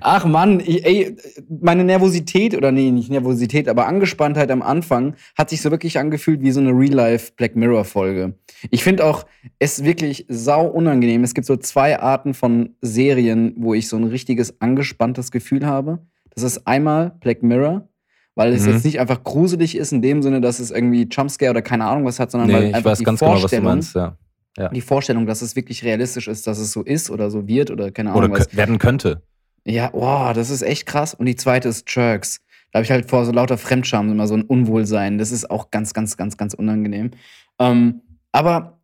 Ach Mann, ich, ey, meine Nervosität, oder nee, nicht Nervosität, aber Angespanntheit am Anfang hat sich so wirklich angefühlt wie so eine Real-Life Black Mirror-Folge. Ich finde auch, es wirklich sau unangenehm. Es gibt so zwei Arten von Serien, wo ich so ein richtiges angespanntes Gefühl habe. Das ist einmal Black Mirror, weil es mhm. jetzt nicht einfach gruselig ist in dem Sinne, dass es irgendwie Jumpscare oder keine Ahnung was hat, sondern nee, weil einfach die Vorstellung, genau, meinst, ja. Ja. die Vorstellung, dass es wirklich realistisch ist, dass es so ist oder so wird oder keine Ahnung oder was. werden könnte. Ja, boah, das ist echt krass. Und die zweite ist Jerks. Da habe ich halt vor so lauter Fremdscham immer so ein Unwohlsein. Das ist auch ganz, ganz, ganz, ganz unangenehm. Ähm, aber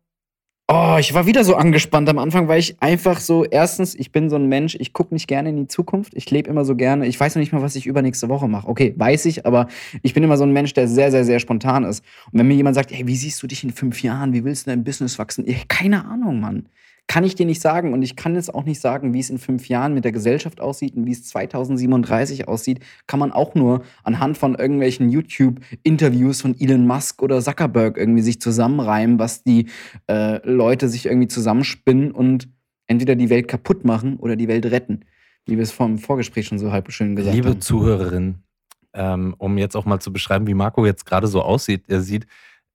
oh, ich war wieder so angespannt am Anfang, weil ich einfach so, erstens, ich bin so ein Mensch, ich gucke nicht gerne in die Zukunft. Ich lebe immer so gerne. Ich weiß noch nicht mal, was ich übernächste Woche mache. Okay, weiß ich, aber ich bin immer so ein Mensch, der sehr, sehr, sehr spontan ist. Und wenn mir jemand sagt, hey, wie siehst du dich in fünf Jahren? Wie willst du dein Business wachsen? Ich, keine Ahnung, Mann kann ich dir nicht sagen. Und ich kann jetzt auch nicht sagen, wie es in fünf Jahren mit der Gesellschaft aussieht und wie es 2037 aussieht. Kann man auch nur anhand von irgendwelchen YouTube-Interviews von Elon Musk oder Zuckerberg irgendwie sich zusammenreimen, was die äh, Leute sich irgendwie zusammenspinnen und entweder die Welt kaputt machen oder die Welt retten. Wie wir es vom Vorgespräch schon so halb schön gesagt Liebe haben. Liebe Zuhörerin, ähm, um jetzt auch mal zu beschreiben, wie Marco jetzt gerade so aussieht. Er sieht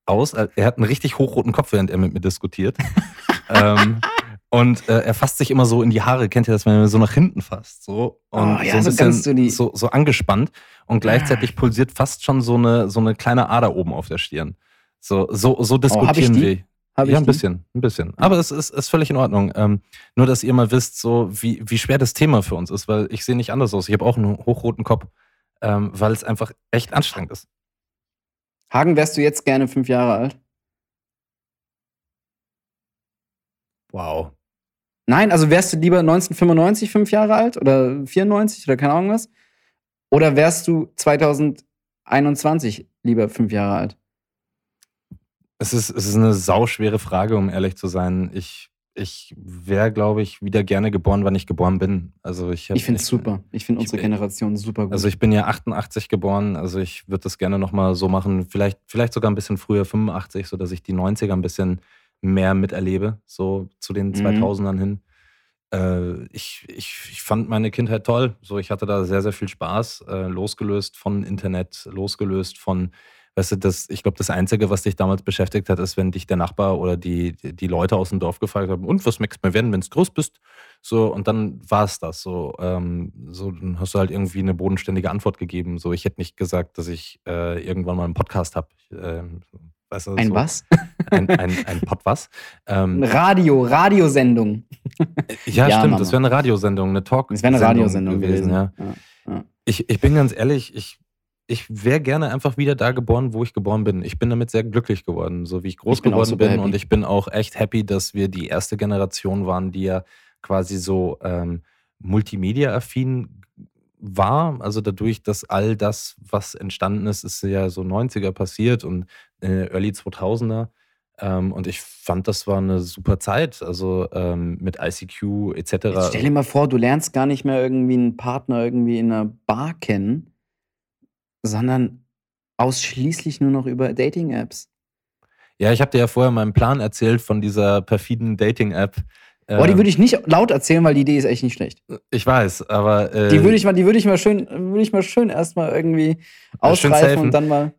aus, er hat einen richtig hochroten Kopf, während er mit mir diskutiert. ähm, und äh, er fasst sich immer so in die Haare, kennt ihr das, wenn er so nach hinten fasst? So, und oh, ja, so ein bisschen so, so, so, angespannt. Und gleichzeitig pulsiert fast schon so eine, so eine kleine Ader oben auf der Stirn. So, so, so diskutieren oh, wir. Hab ja, ein bisschen, ein bisschen. Aber es ist, ist völlig in Ordnung. Ähm, nur, dass ihr mal wisst, so wie, wie schwer das Thema für uns ist, weil ich sehe nicht anders aus. Ich habe auch einen hochroten Kopf, ähm, weil es einfach echt anstrengend ist. Hagen, wärst du jetzt gerne fünf Jahre alt? Wow. Nein, also wärst du lieber 1995 fünf Jahre alt oder 94 oder keine Ahnung was? Oder wärst du 2021 lieber fünf Jahre alt? Es ist, es ist eine sauschwere Frage, um ehrlich zu sein. Ich, ich wäre, glaube ich, wieder gerne geboren, wann ich geboren bin. Also ich, hab- Ich finde es super. Ich finde unsere ich- Generation super gut. Also ich bin ja 88 geboren, also ich würde das gerne nochmal so machen, vielleicht, vielleicht sogar ein bisschen früher, 85, sodass ich die 90er ein bisschen mehr miterlebe, so zu den Mhm. 2000ern hin. Äh, ich, ich, ich fand meine Kindheit toll, so ich hatte da sehr, sehr viel Spaß, äh, losgelöst von Internet, losgelöst von, weißt du, das, ich glaube, das Einzige, was dich damals beschäftigt hat, ist, wenn dich der Nachbar oder die, die Leute aus dem Dorf gefragt haben, und was möchtest du mal werden, wenn du groß bist? So, und dann war es das. So, ähm, so, dann hast du halt irgendwie eine bodenständige Antwort gegeben. So, ich hätte nicht gesagt, dass ich äh, irgendwann mal einen Podcast habe. Ähm, weißt du, ein so, was? Ein, ein, ein Pod was? Ähm, Radio, Radiosendung. ja, Ja, stimmt, Mama. das wäre eine Radiosendung, eine Talk. Das wäre eine Radiosendung gewesen. ja. Ja. Ich, ich bin ganz ehrlich, ich, ich wäre gerne einfach wieder da geboren, wo ich geboren bin. Ich bin damit sehr glücklich geworden, so wie ich groß Ich bin geworden bin. happy. Und ich bin auch echt happy, dass wir die erste Generation waren, die ja quasi so ähm, multimedia-affin war. Also dadurch, dass all das, was entstanden ist, ist ja so 90er passiert und äh, Early 2000er. Ähm, und ich fand, das war eine super Zeit. Also ähm, mit ICQ etc. Jetzt stell dir mal vor, du lernst gar nicht mehr irgendwie einen Partner irgendwie in einer Bar kennen, sondern ausschließlich nur noch über Dating-Apps. Ja, ich habe dir ja vorher meinen Plan erzählt von dieser perfiden Dating-App. Boah, die Ähm, würde ich nicht laut erzählen, weil die Idee ist echt nicht schlecht. ich weiß, aber äh, Die würde ich mal, die würde ich mal schön, würde ich mal schön erstmal irgendwie safen. und dann mal.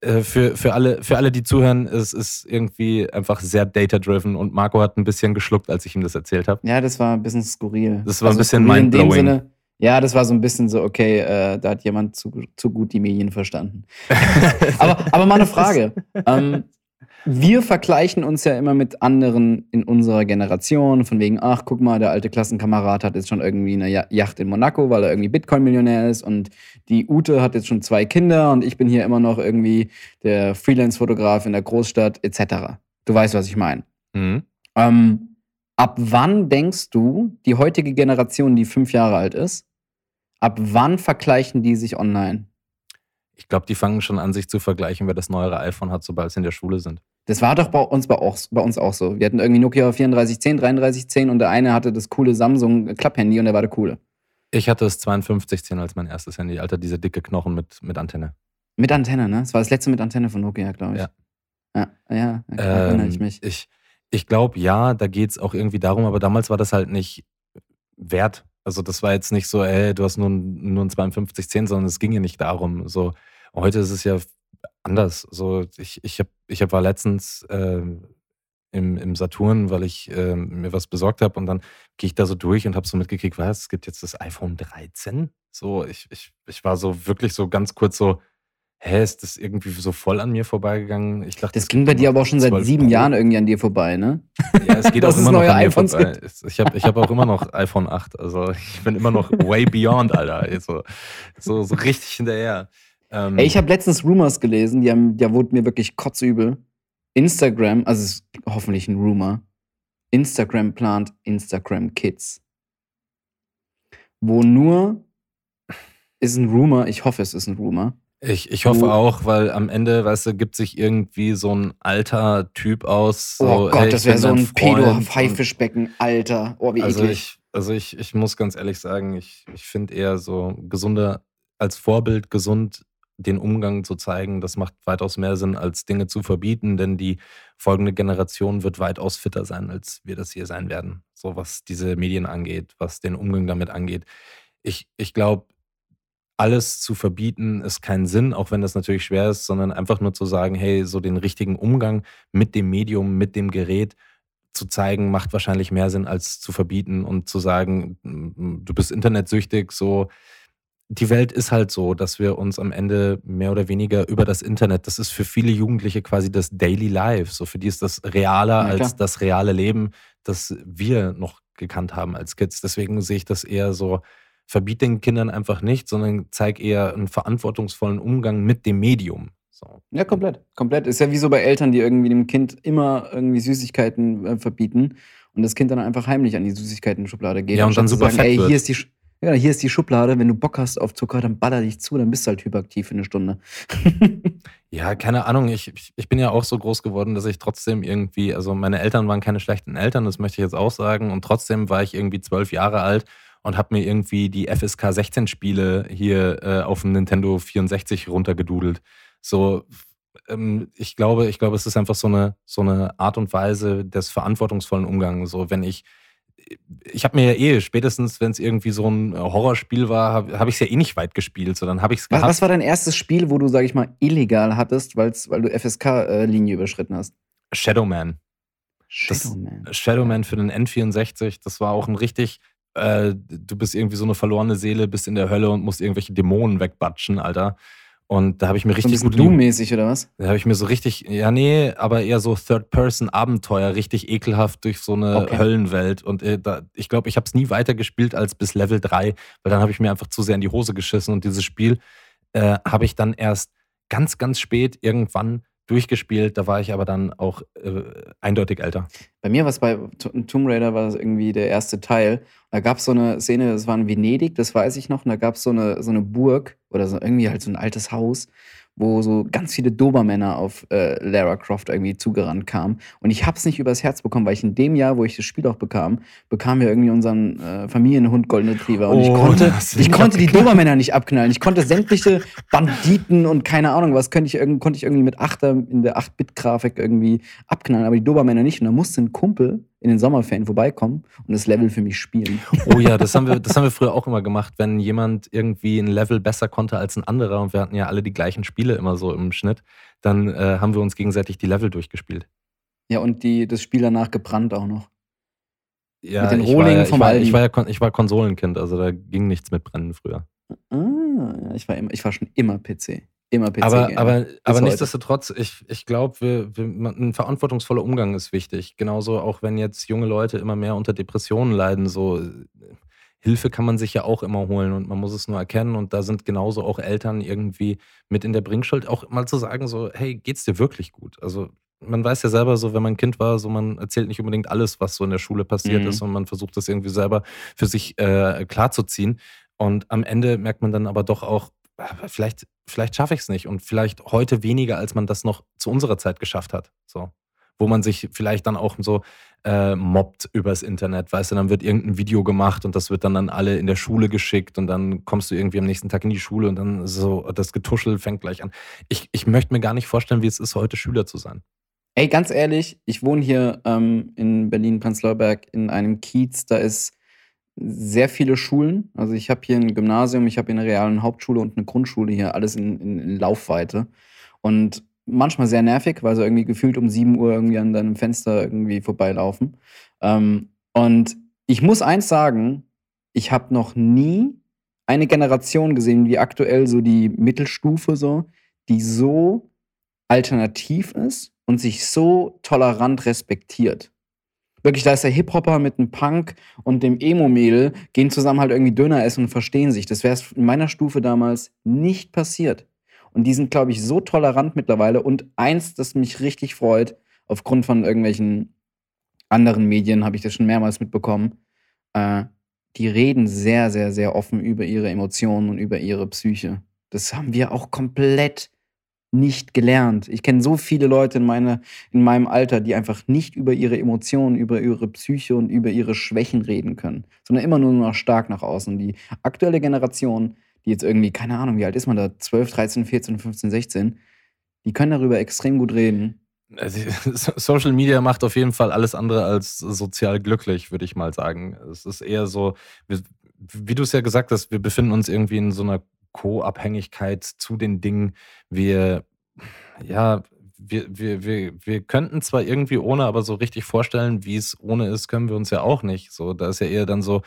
äh, für, für, alle, für alle, die zuhören, es ist irgendwie einfach sehr data-driven und Marco hat ein bisschen geschluckt, als ich ihm das erzählt habe. Ja, das war ein bisschen skurril. Also Das war ein bisschen skurril in dem. Sinne. Ja, das war so ein bisschen so, okay, äh, da hat jemand zu, zu gut die Medien verstanden. aber, aber mal eine Frage. Ähm, wir vergleichen uns ja immer mit anderen in unserer Generation, von wegen, ach, guck mal, der alte Klassenkamerad hat jetzt schon irgendwie eine Yacht in Monaco, weil er irgendwie Bitcoin-Millionär ist und die Ute hat jetzt schon zwei Kinder und ich bin hier immer noch irgendwie der Freelance-Fotograf in der Großstadt, etc. Du weißt, was ich meine. Mhm. Ähm, ab wann denkst du, die heutige Generation, die fünf Jahre alt ist, ab wann vergleichen die sich online? Ich glaube, die fangen schon an, sich zu vergleichen, wer das neuere iPhone hat, sobald sie in der Schule sind. Das war doch bei uns, bei, auch, bei uns auch so. Wir hatten irgendwie Nokia 3410, 3310 und der eine hatte das coole Samsung Klapphandy und der war der coole. Ich hatte das 5210 als mein erstes Handy, Alter, diese dicke Knochen mit, mit Antenne. Mit Antenne, ne? Das war das letzte mit Antenne von Nokia, glaube ich. Ja. Ja, ja, da erinnere ich Ähm, mich. Ich, ich glaube, ja, da geht es auch irgendwie darum, aber damals war das halt nicht wert. Also das war jetzt nicht so, ey, du hast nur, ein- nur ein 5210, sondern es ging ja nicht darum. So, heute ist es ja anders. So, ich, ich, hab, ich hab, war letztens ähm, im, im Saturn, weil ich ähm, mir was besorgt habe und dann gehe ich da so durch und habe so mitgekriegt, was, es gibt jetzt das iPhone 13? So, ich, ich, ich war so wirklich so ganz kurz so, hä, ist das irgendwie so voll an mir vorbeigegangen? Ich dachte, Das es ging bei dir aber auch schon seit 12 sieben Pro. Jahren irgendwie an dir vorbei, ne? Ja, es geht auch immer noch an mir iPhones vorbei. Es- Ich habe ich hab auch immer noch iPhone 8. Also ich bin immer noch way beyond, Alter. So, so, so richtig hinterher. Ähm, Ey, ich habe letztens Rumors gelesen, die haben, da wurde mir wirklich kotzübel. Instagram, also es ist hoffentlich ein Rumor. Instagram plant Instagram Kids. Wo nur ist ein Rumor, ich hoffe, es ist ein Rumor. ich, ich hoffe auch, weil am Ende, weißt du, gibt sich irgendwie so ein alter Typ aus. So, oh Gott, hey, das wäre so ein Pedo-Haifischbecken, Alter. Oh, wie Also eklig. ich, also ich, ich muss ganz ehrlich sagen, ich, ich finde eher so gesunder, als Vorbild gesund den Umgang zu zeigen, das macht weitaus mehr Sinn, als Dinge zu verbieten, denn die folgende Generation wird weitaus fitter sein, als wir das hier sein werden. So was diese Medien angeht, was den Umgang damit angeht. Ich, ich glaube, alles zu verbieten ist kein Sinn, auch wenn das natürlich schwer ist, sondern einfach nur zu sagen, hey, so den richtigen Umgang mit dem Medium, mit dem Gerät zu zeigen, macht wahrscheinlich mehr Sinn, als zu verbieten und zu sagen, du bist internetsüchtig, so. Die Welt ist halt so, dass wir uns am Ende mehr oder weniger über das Internet, das ist für viele Jugendliche quasi das Daily Life. So für die ist das realer Ja, als das reale Leben, das wir noch gekannt haben als Kids. Deswegen sehe ich das eher so, verbiet den Kindern einfach nicht, sondern zeig eher einen verantwortungsvollen Umgang mit dem Medium. So. Ja, komplett. Komplett. Ist ja wie so bei Eltern, die irgendwie dem Kind immer irgendwie Süßigkeiten äh, verbieten und das Kind dann einfach heimlich an die Süßigkeiten-Schublade geht. Ja, und dann super sagen, fett ey, wird. hier ist, die, Sch- ja, hier ist die Schublade, wenn du Bock hast auf Zucker, dann baller dich zu, dann bist du halt hyperaktiv für eine Stunde. Ja, keine Ahnung. Ich, ich, bin ja auch so groß geworden, dass ich trotzdem irgendwie, also meine Eltern waren keine schlechten Eltern, das möchte ich jetzt auch sagen. Und trotzdem war ich irgendwie zwölf Jahre alt und habe mir irgendwie die FSK 16 Spiele hier äh, auf dem Nintendo 64 runtergedudelt. So, ähm, ich glaube, ich glaube, es ist einfach so eine, so eine Art und Weise des verantwortungsvollen Umgangs. So, wenn ich ich habe mir ja eh, spätestens wenn es irgendwie so ein Horrorspiel war, habe hab ich es ja eh nicht weit gespielt, so dann habe ich es Was, gehabt. was war dein erstes Spiel, wo du, sag ich mal, illegal hattest, weil's, weil du FSK-Linie überschritten hast? Shadowman. Das- Shadowman. Shadowman für den N64, das war auch ein richtig, äh, du bist irgendwie so eine verlorene Seele, bist in der Hölle und musst irgendwelche Dämonen wegbatschen, Alter. Und da habe ich mir So ein richtig bisschen Doom-mäßig, oder was? Da habe ich mir so richtig, ja, nee, aber eher so Third-Person-Abenteuer, richtig ekelhaft durch so eine Okay. Höllenwelt. Und äh, da, ich glaube, ich habe es nie weitergespielt als bis Level 3, weil dann habe ich mir einfach zu sehr in die Hose geschissen. Und dieses Spiel äh, habe ich dann erst ganz, ganz spät irgendwann durchgespielt. Da war ich aber dann auch äh, eindeutig älter. Bei mir war es bei Tomb Raider war irgendwie der erste Teil. Da gab es so eine Szene, das war in Venedig, das weiß ich noch, und da gab es so eine, so eine Burg oder so irgendwie halt so ein altes Haus, wo so ganz viele Dobermänner auf äh, Lara Croft irgendwie zugerannt kamen. Und ich hab's nicht übers Herz bekommen, weil ich in dem Jahr, wo ich das Spiel auch bekam, bekamen wir irgendwie unseren äh, Familienhund Golden Retriever. Und ich Oh, konnte, hast du ich konnte die. Dobermänner nicht abknallen. Ich konnte sämtliche Banditen und keine Ahnung was, könnte ich, konnte ich irgendwie mit 8 in der 8-Bit-Grafik irgendwie abknallen, aber die Dobermänner nicht. Und da musste ein Kumpel in den Sommerferien vorbeikommen und das Level für mich spielen. Oh ja, das haben wir, das haben wir früher auch immer gemacht, wenn jemand irgendwie ein Level besser konnte als ein anderer und wir hatten ja alle die gleichen Spiele immer so im Schnitt, dann äh, haben wir uns gegenseitig die Level durchgespielt. Ja, und die, das Spiel danach gebrannt auch noch. Ja, Mit den ich war, Rohlingen ja, ich, vom war, Aldi. ich, war ja, ich war Konsolenkind, also da ging nichts mit Brennen früher. Ah, ich war, immer, ich war schon immer PC. Immer PC. aber Gamer. aber, aber nichtsdestotrotz, ich, ich glaube, ein verantwortungsvoller Umgang ist wichtig. Genauso auch wenn jetzt junge Leute immer mehr unter Depressionen leiden, so äh, Hilfe kann man sich ja auch immer holen und man muss es nur erkennen. Und da sind genauso auch Eltern irgendwie mit in der Bringschuld, auch mal zu sagen, so, hey, geht's dir wirklich gut? Also man weiß ja selber so, wenn man Kind war, so man erzählt nicht unbedingt alles, was so in der Schule passiert Mhm. ist und man versucht das irgendwie selber für sich äh, klarzuziehen. Und am Ende merkt man dann aber doch auch, vielleicht, vielleicht schaffe ich es nicht und vielleicht heute weniger, als man das noch zu unserer Zeit geschafft hat. So. Wo man sich vielleicht dann auch so äh, mobbt übers Internet, weißt du, dann wird irgendein Video gemacht und das wird dann an alle in der Schule geschickt und dann kommst du irgendwie am nächsten Tag in die Schule und dann so, das Getuschel fängt gleich an. Ich, ich möchte mir gar nicht vorstellen, wie es ist, heute Schüler zu sein. Ey, ganz ehrlich, ich wohne hier ähm, in Berlin-Prenzlauer Berg in einem Kiez, da ist sehr viele Schulen. Also ich habe hier ein Gymnasium, ich habe hier eine realen Hauptschule und eine Grundschule hier, alles in, in, in Laufweite. Und manchmal sehr nervig, weil sie irgendwie gefühlt um 7 Uhr irgendwie an deinem Fenster irgendwie vorbeilaufen. Ähm, und ich muss eins sagen, ich habe noch nie eine Generation gesehen, wie aktuell so die Mittelstufe so, die so alternativ ist und sich so tolerant respektiert. Wirklich, da ist der Hip-Hopper mit einem Punk und dem Emo-Mädel, gehen zusammen halt irgendwie Döner essen und verstehen sich. Das wäre in meiner Stufe damals nicht passiert. Und die sind, glaube ich, so tolerant mittlerweile. Und eins, das mich richtig freut, aufgrund von irgendwelchen anderen Medien habe ich das schon mehrmals mitbekommen, äh, die reden sehr, sehr, sehr offen über ihre Emotionen und über ihre Psyche. Das haben wir auch komplett nicht gelernt. Ich kenne so viele Leute in, meine, in meinem Alter, die einfach nicht über ihre Emotionen, über ihre Psyche und über ihre Schwächen reden können, sondern immer nur noch stark nach außen. Die aktuelle Generation, die jetzt irgendwie, keine Ahnung, wie alt ist man da, 12, 13, 14, 15, 16, die können darüber extrem gut reden. Also, Social Media macht auf jeden Fall alles andere als sozial glücklich, würde ich mal sagen. Es ist eher so, wie, wie du es ja gesagt hast, wir befinden uns irgendwie in so einer Co-Abhängigkeit zu den Dingen. Wir, ja, wir, wir, wir, wir könnten zwar irgendwie ohne, aber so richtig vorstellen, wie es ohne ist, können wir uns ja auch nicht. So, da ist ja eher dann so,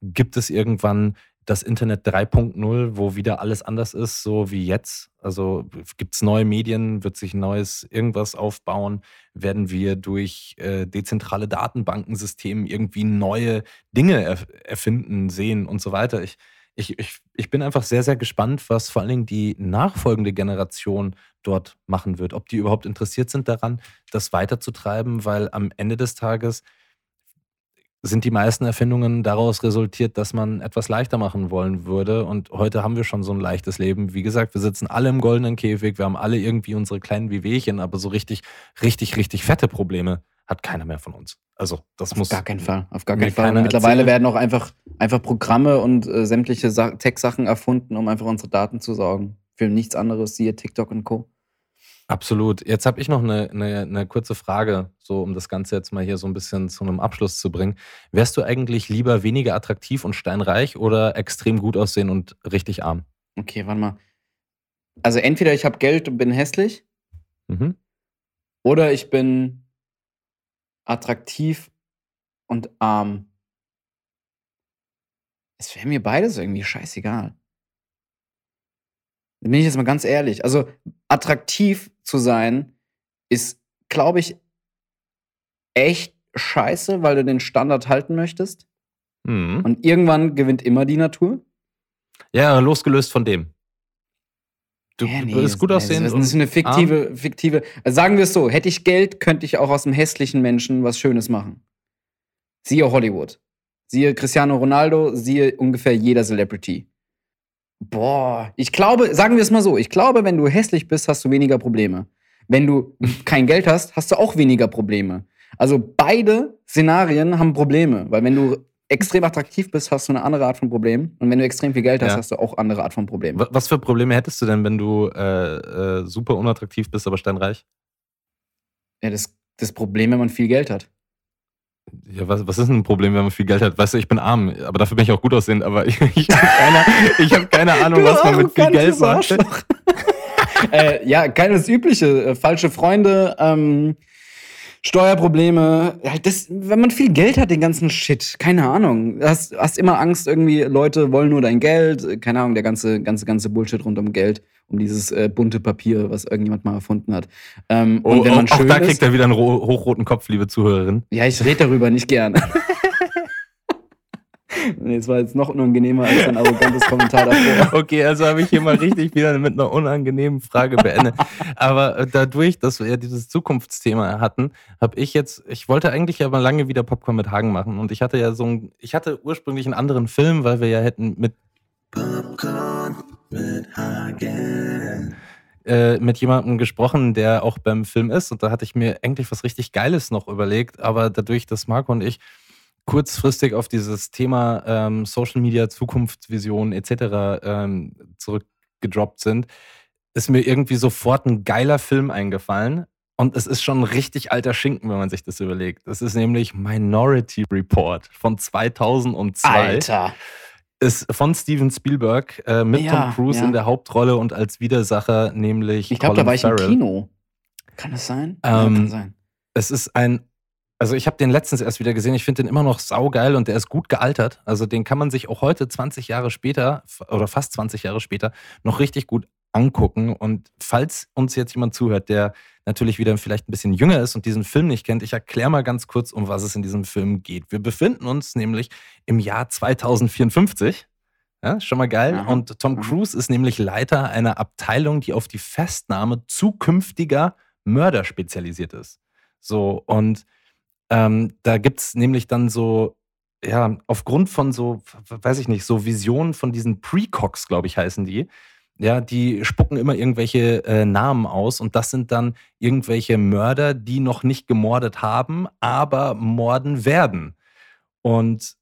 gibt es irgendwann das Internet 3.0, wo wieder alles anders ist, so wie jetzt? Also gibt es neue Medien, wird sich neues irgendwas aufbauen? Werden wir durch äh, dezentrale Datenbankensysteme irgendwie neue Dinge erf erfinden, sehen und so weiter? Ich, ich, ich, ich bin einfach sehr, sehr gespannt, was vor allen Dingen die nachfolgende Generation dort machen wird. Ob die überhaupt interessiert sind daran, das weiterzutreiben, weil am Ende des Tages sind die meisten Erfindungen daraus resultiert, dass man etwas leichter machen wollen würde. Und heute haben wir schon so ein leichtes Leben. Wie gesagt, wir sitzen alle im goldenen Käfig, wir haben alle irgendwie unsere kleinen Wehwehchen, aber so richtig, richtig, richtig fette Probleme hat keiner mehr von uns. Also das Auf muss gar keinen Fall. Auf gar keinen Fall. Mittlerweile erzählen. werden auch einfach, einfach Programme und äh, sämtliche Sa Tech-Sachen erfunden, um einfach unsere Daten zu saugen. Für nichts anderes, siehe TikTok und Co. Absolut. Jetzt habe ich noch eine, eine, eine kurze Frage, so um das Ganze jetzt mal hier so ein bisschen zu einem Abschluss zu bringen. Wärst du eigentlich lieber weniger attraktiv und steinreich oder extrem gut aussehen und richtig arm? Okay, warte mal. Also entweder ich habe Geld und bin hässlich Mhm. oder ich bin attraktiv und arm. Es wäre mir beides irgendwie scheißegal. Bin ich jetzt mal ganz ehrlich. Also attraktiv zu sein ist, glaube ich, echt scheiße, weil du den Standard halten möchtest. Mhm. Und irgendwann gewinnt immer die Natur. Ja, losgelöst von dem. Du, Ja, nee, bist gut aussehen. Das ist eine fiktive, fiktive. Also sagen wir es so: Hätte ich Geld, könnte ich auch aus einem hässlichen Menschen was Schönes machen. Siehe Hollywood. Siehe Cristiano Ronaldo, siehe ungefähr jeder Celebrity. Boah, ich glaube, sagen wir es mal so: Ich glaube, wenn du hässlich bist, hast du weniger Probleme. Wenn du kein Geld hast, hast du auch weniger Probleme. Also beide Szenarien haben Probleme, weil wenn du extrem attraktiv bist, hast du eine andere Art von Problem. Und wenn du extrem viel Geld hast, Ja. hast du auch andere Art von Problemen. Wa- Was für Probleme hättest du denn, wenn du äh, äh, super unattraktiv bist, aber steinreich? Ja, das, das Problem, wenn man viel Geld hat. Ja, was, was ist denn ein Problem, wenn man viel Geld hat? Weißt du, ich bin arm, aber dafür bin ich auch gut aussehend, aber ich, ich habe keine, ich hab keine Ahnung, was man mit viel Geld macht. äh, ja, keine das Übliche. Äh, falsche Freunde, ähm, Steuerprobleme. Ja, das, wenn man viel Geld hat, den ganzen Shit. Keine Ahnung. Du hast, hast immer Angst, irgendwie, Leute wollen nur dein Geld. Äh, Keine Ahnung, der ganze, ganze, ganze Bullshit rund um Geld. Um dieses äh, bunte Papier, was irgendjemand mal erfunden hat. Ähm, Oh, und wenn man auch, auch schön da ist, kriegt er wieder einen ro- hochroten Kopf, liebe Zuhörerin. Ja, ich rede darüber nicht gern. Nee, Es war jetzt noch unangenehmer als ein arrogantes Kommentar davor. Okay, also habe ich hier mal richtig wieder mit einer unangenehmen Frage beendet. Aber äh, dadurch, dass wir ja dieses Zukunftsthema hatten, habe ich jetzt, ich wollte eigentlich ja mal lange wieder Popcorn mit Hagen machen und ich hatte ja so ein, ich hatte ursprünglich einen anderen Film, weil wir ja hätten mit äh, mit jemandem gesprochen, der auch beim Film ist. Und da hatte ich mir eigentlich was richtig Geiles noch überlegt. Aber dadurch, dass Marco und ich kurzfristig auf dieses Thema ähm, Social Media, Zukunftsvision etc. Ähm, zurückgedroppt sind, ist mir irgendwie sofort ein geiler Film eingefallen. Und es ist schon ein richtig alter Schinken, wenn man sich das überlegt. Es ist nämlich Minority Report von 2002 Alter. ist von Steven Spielberg äh, mit Ja, Tom Cruise ja. in der Hauptrolle und als Widersacher nämlich Ich glaube, da war ich Farrell. im Kino. Kann das sein? ja, Ähm, kann sein. Es ist ein, also ich habe den letztens erst wieder gesehen. Ich finde den immer noch saugeil und der ist gut gealtert. Also den kann man sich auch heute 20 Jahre später oder fast 20 Jahre später noch richtig gut angucken. Und falls uns jetzt jemand zuhört, der natürlich wieder vielleicht ein bisschen jünger ist und diesen Film nicht kennt, ich erkläre mal ganz kurz, um was es in diesem Film geht. Wir befinden uns nämlich im Jahr 2054. Ja, schon mal geil. Aha, Und Tom. Cruise ist nämlich Leiter einer Abteilung, die auf die Festnahme zukünftiger Mörder spezialisiert ist. So, und ähm, da gibt es nämlich dann so, ja, aufgrund von so, weiß ich nicht, so Visionen von diesen Precox, glaube ich, heißen die. Ja, die spucken immer irgendwelche äh, Namen aus und das sind dann irgendwelche Mörder, die noch nicht gemordet haben, aber morden werden. Und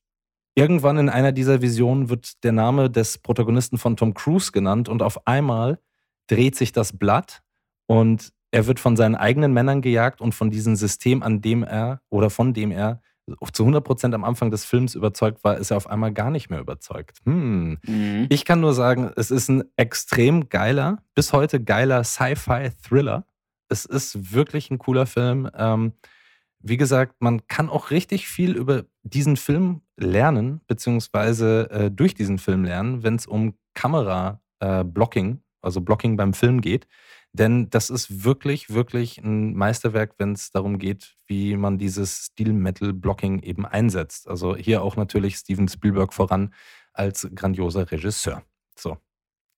irgendwann in einer dieser Visionen wird der Name des Protagonisten von Tom Cruise genannt und auf einmal dreht sich das Blatt und er wird von seinen eigenen Männern gejagt und von diesem System, an dem er oder von dem er zu 100% am Anfang des Films überzeugt war, ist er auf einmal gar nicht mehr überzeugt. Hm. Mhm. Ich kann nur sagen, es ist ein extrem geiler, bis heute geiler Sci-Fi-Thriller. Es ist wirklich ein cooler Film. Ähm, wie gesagt, man kann auch richtig viel über diesen Film lernen, beziehungsweise äh, durch diesen Film lernen, wenn es um Kamera-Blocking, also Blocking beim Film geht. Denn das ist wirklich, wirklich ein Meisterwerk, wenn es darum geht, wie man dieses Steel-Metal-Blocking eben einsetzt. Also hier auch natürlich Steven Spielberg voran als grandioser Regisseur. So,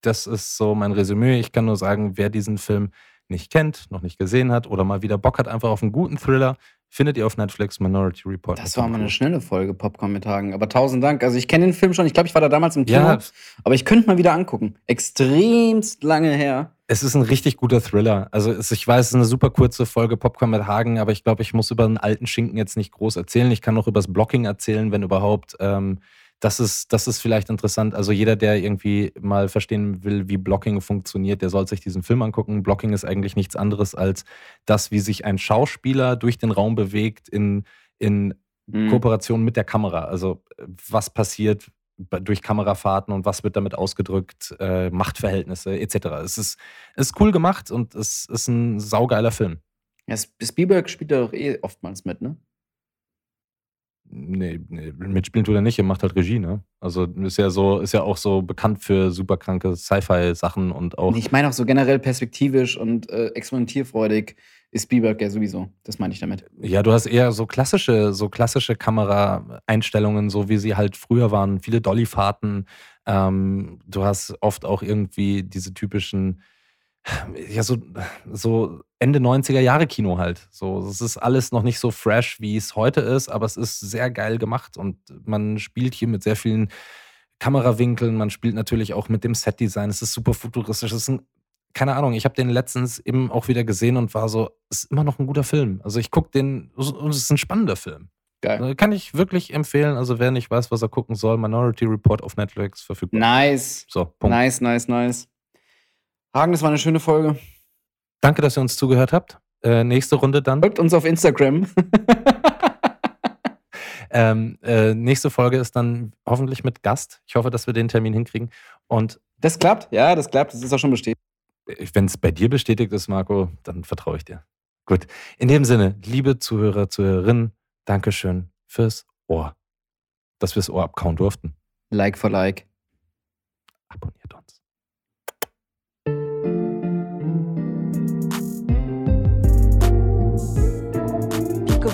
das ist so mein Resümee. Ich kann nur sagen, wer diesen Film nicht kennt, noch nicht gesehen hat oder mal wieder Bock hat einfach auf einen guten Thriller, Findet ihr auf Netflix Minority Report. Das war mal eine schnelle Folge Popcorn mit Hagen. Aber tausend Dank. Also ich kenne den Film schon. Ich glaube, ich war da damals im Kino. Ja, Aber ich könnte mal wieder angucken. Extremst lange her. es ist ein richtig guter Thriller. Also es, ich weiß, es ist eine super kurze Folge Popcorn mit Hagen, aber ich glaube, ich muss über einen alten Schinken jetzt nicht groß erzählen. Ich kann noch über das Blocking erzählen, wenn überhaupt. Ähm, das ist, das ist vielleicht interessant. Also jeder, der irgendwie mal verstehen will, wie Blocking funktioniert, der soll sich diesen Film angucken. Blocking ist eigentlich nichts anderes als das, wie sich ein Schauspieler durch den Raum bewegt in, in Mhm. Kooperation mit der Kamera. Also was passiert durch Kamerafahrten und was wird damit ausgedrückt, äh, Machtverhältnisse etc. Es ist, ist cool gemacht und es ist ein saugeiler Film. Ja, Spielberg spielt da doch eh oftmals mit, ne? Nee, nee, mitspielen tut er nicht, er macht halt Regie, ne? Also ist ja so, ist ja auch so bekannt für super kranke Sci-Fi-Sachen und auch. Ich meine auch so generell perspektivisch und äh, experimentierfreudig ist Spielberg ja sowieso. Das meine ich damit. Ja, du hast eher so klassische, so klassische Kameraeinstellungen, so wie sie halt früher waren. Viele Dollyfahrten. Ähm, du hast oft auch irgendwie diese typischen, ja, so, so Ende 90er Jahre Kino halt. So, es ist alles noch nicht so fresh, wie es heute ist, aber es ist sehr geil gemacht und man spielt hier mit sehr vielen Kamerawinkeln. Man spielt natürlich auch mit dem Setdesign. Es ist super futuristisch. Es ist ein keine Ahnung, ich habe den letztens eben auch wieder gesehen und war so, es ist immer noch ein guter Film. Also ich gucke den und es ist ein spannender Film. Geil. Äh, Kann ich wirklich empfehlen. Also wer nicht weiß, was er gucken soll, Minority Report auf Netflix verfügbar. Nice. So, Punkt. Nice, nice, nice. Hagen, das war eine schöne Folge. Danke, dass ihr uns zugehört habt. Äh, nächste Runde dann. Folgt uns auf Instagram. Ähm, äh, nächste Folge ist dann hoffentlich mit Gast. Ich hoffe, dass wir den Termin hinkriegen. Und Das klappt? Ja, das klappt. Das ist auch schon bestätigt. wenn es bei dir bestätigt ist, Marco, dann vertraue ich dir. Gut. In dem Sinne, liebe Zuhörer, Zuhörerinnen, Dankeschön fürs Ohr. Dass wir das Ohr abkauen durften. Like for like. Abonniert uns.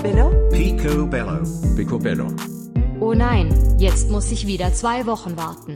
Picobello? Picobello. Picobello. Oh nein, jetzt muss ich wieder zwei Wochen warten.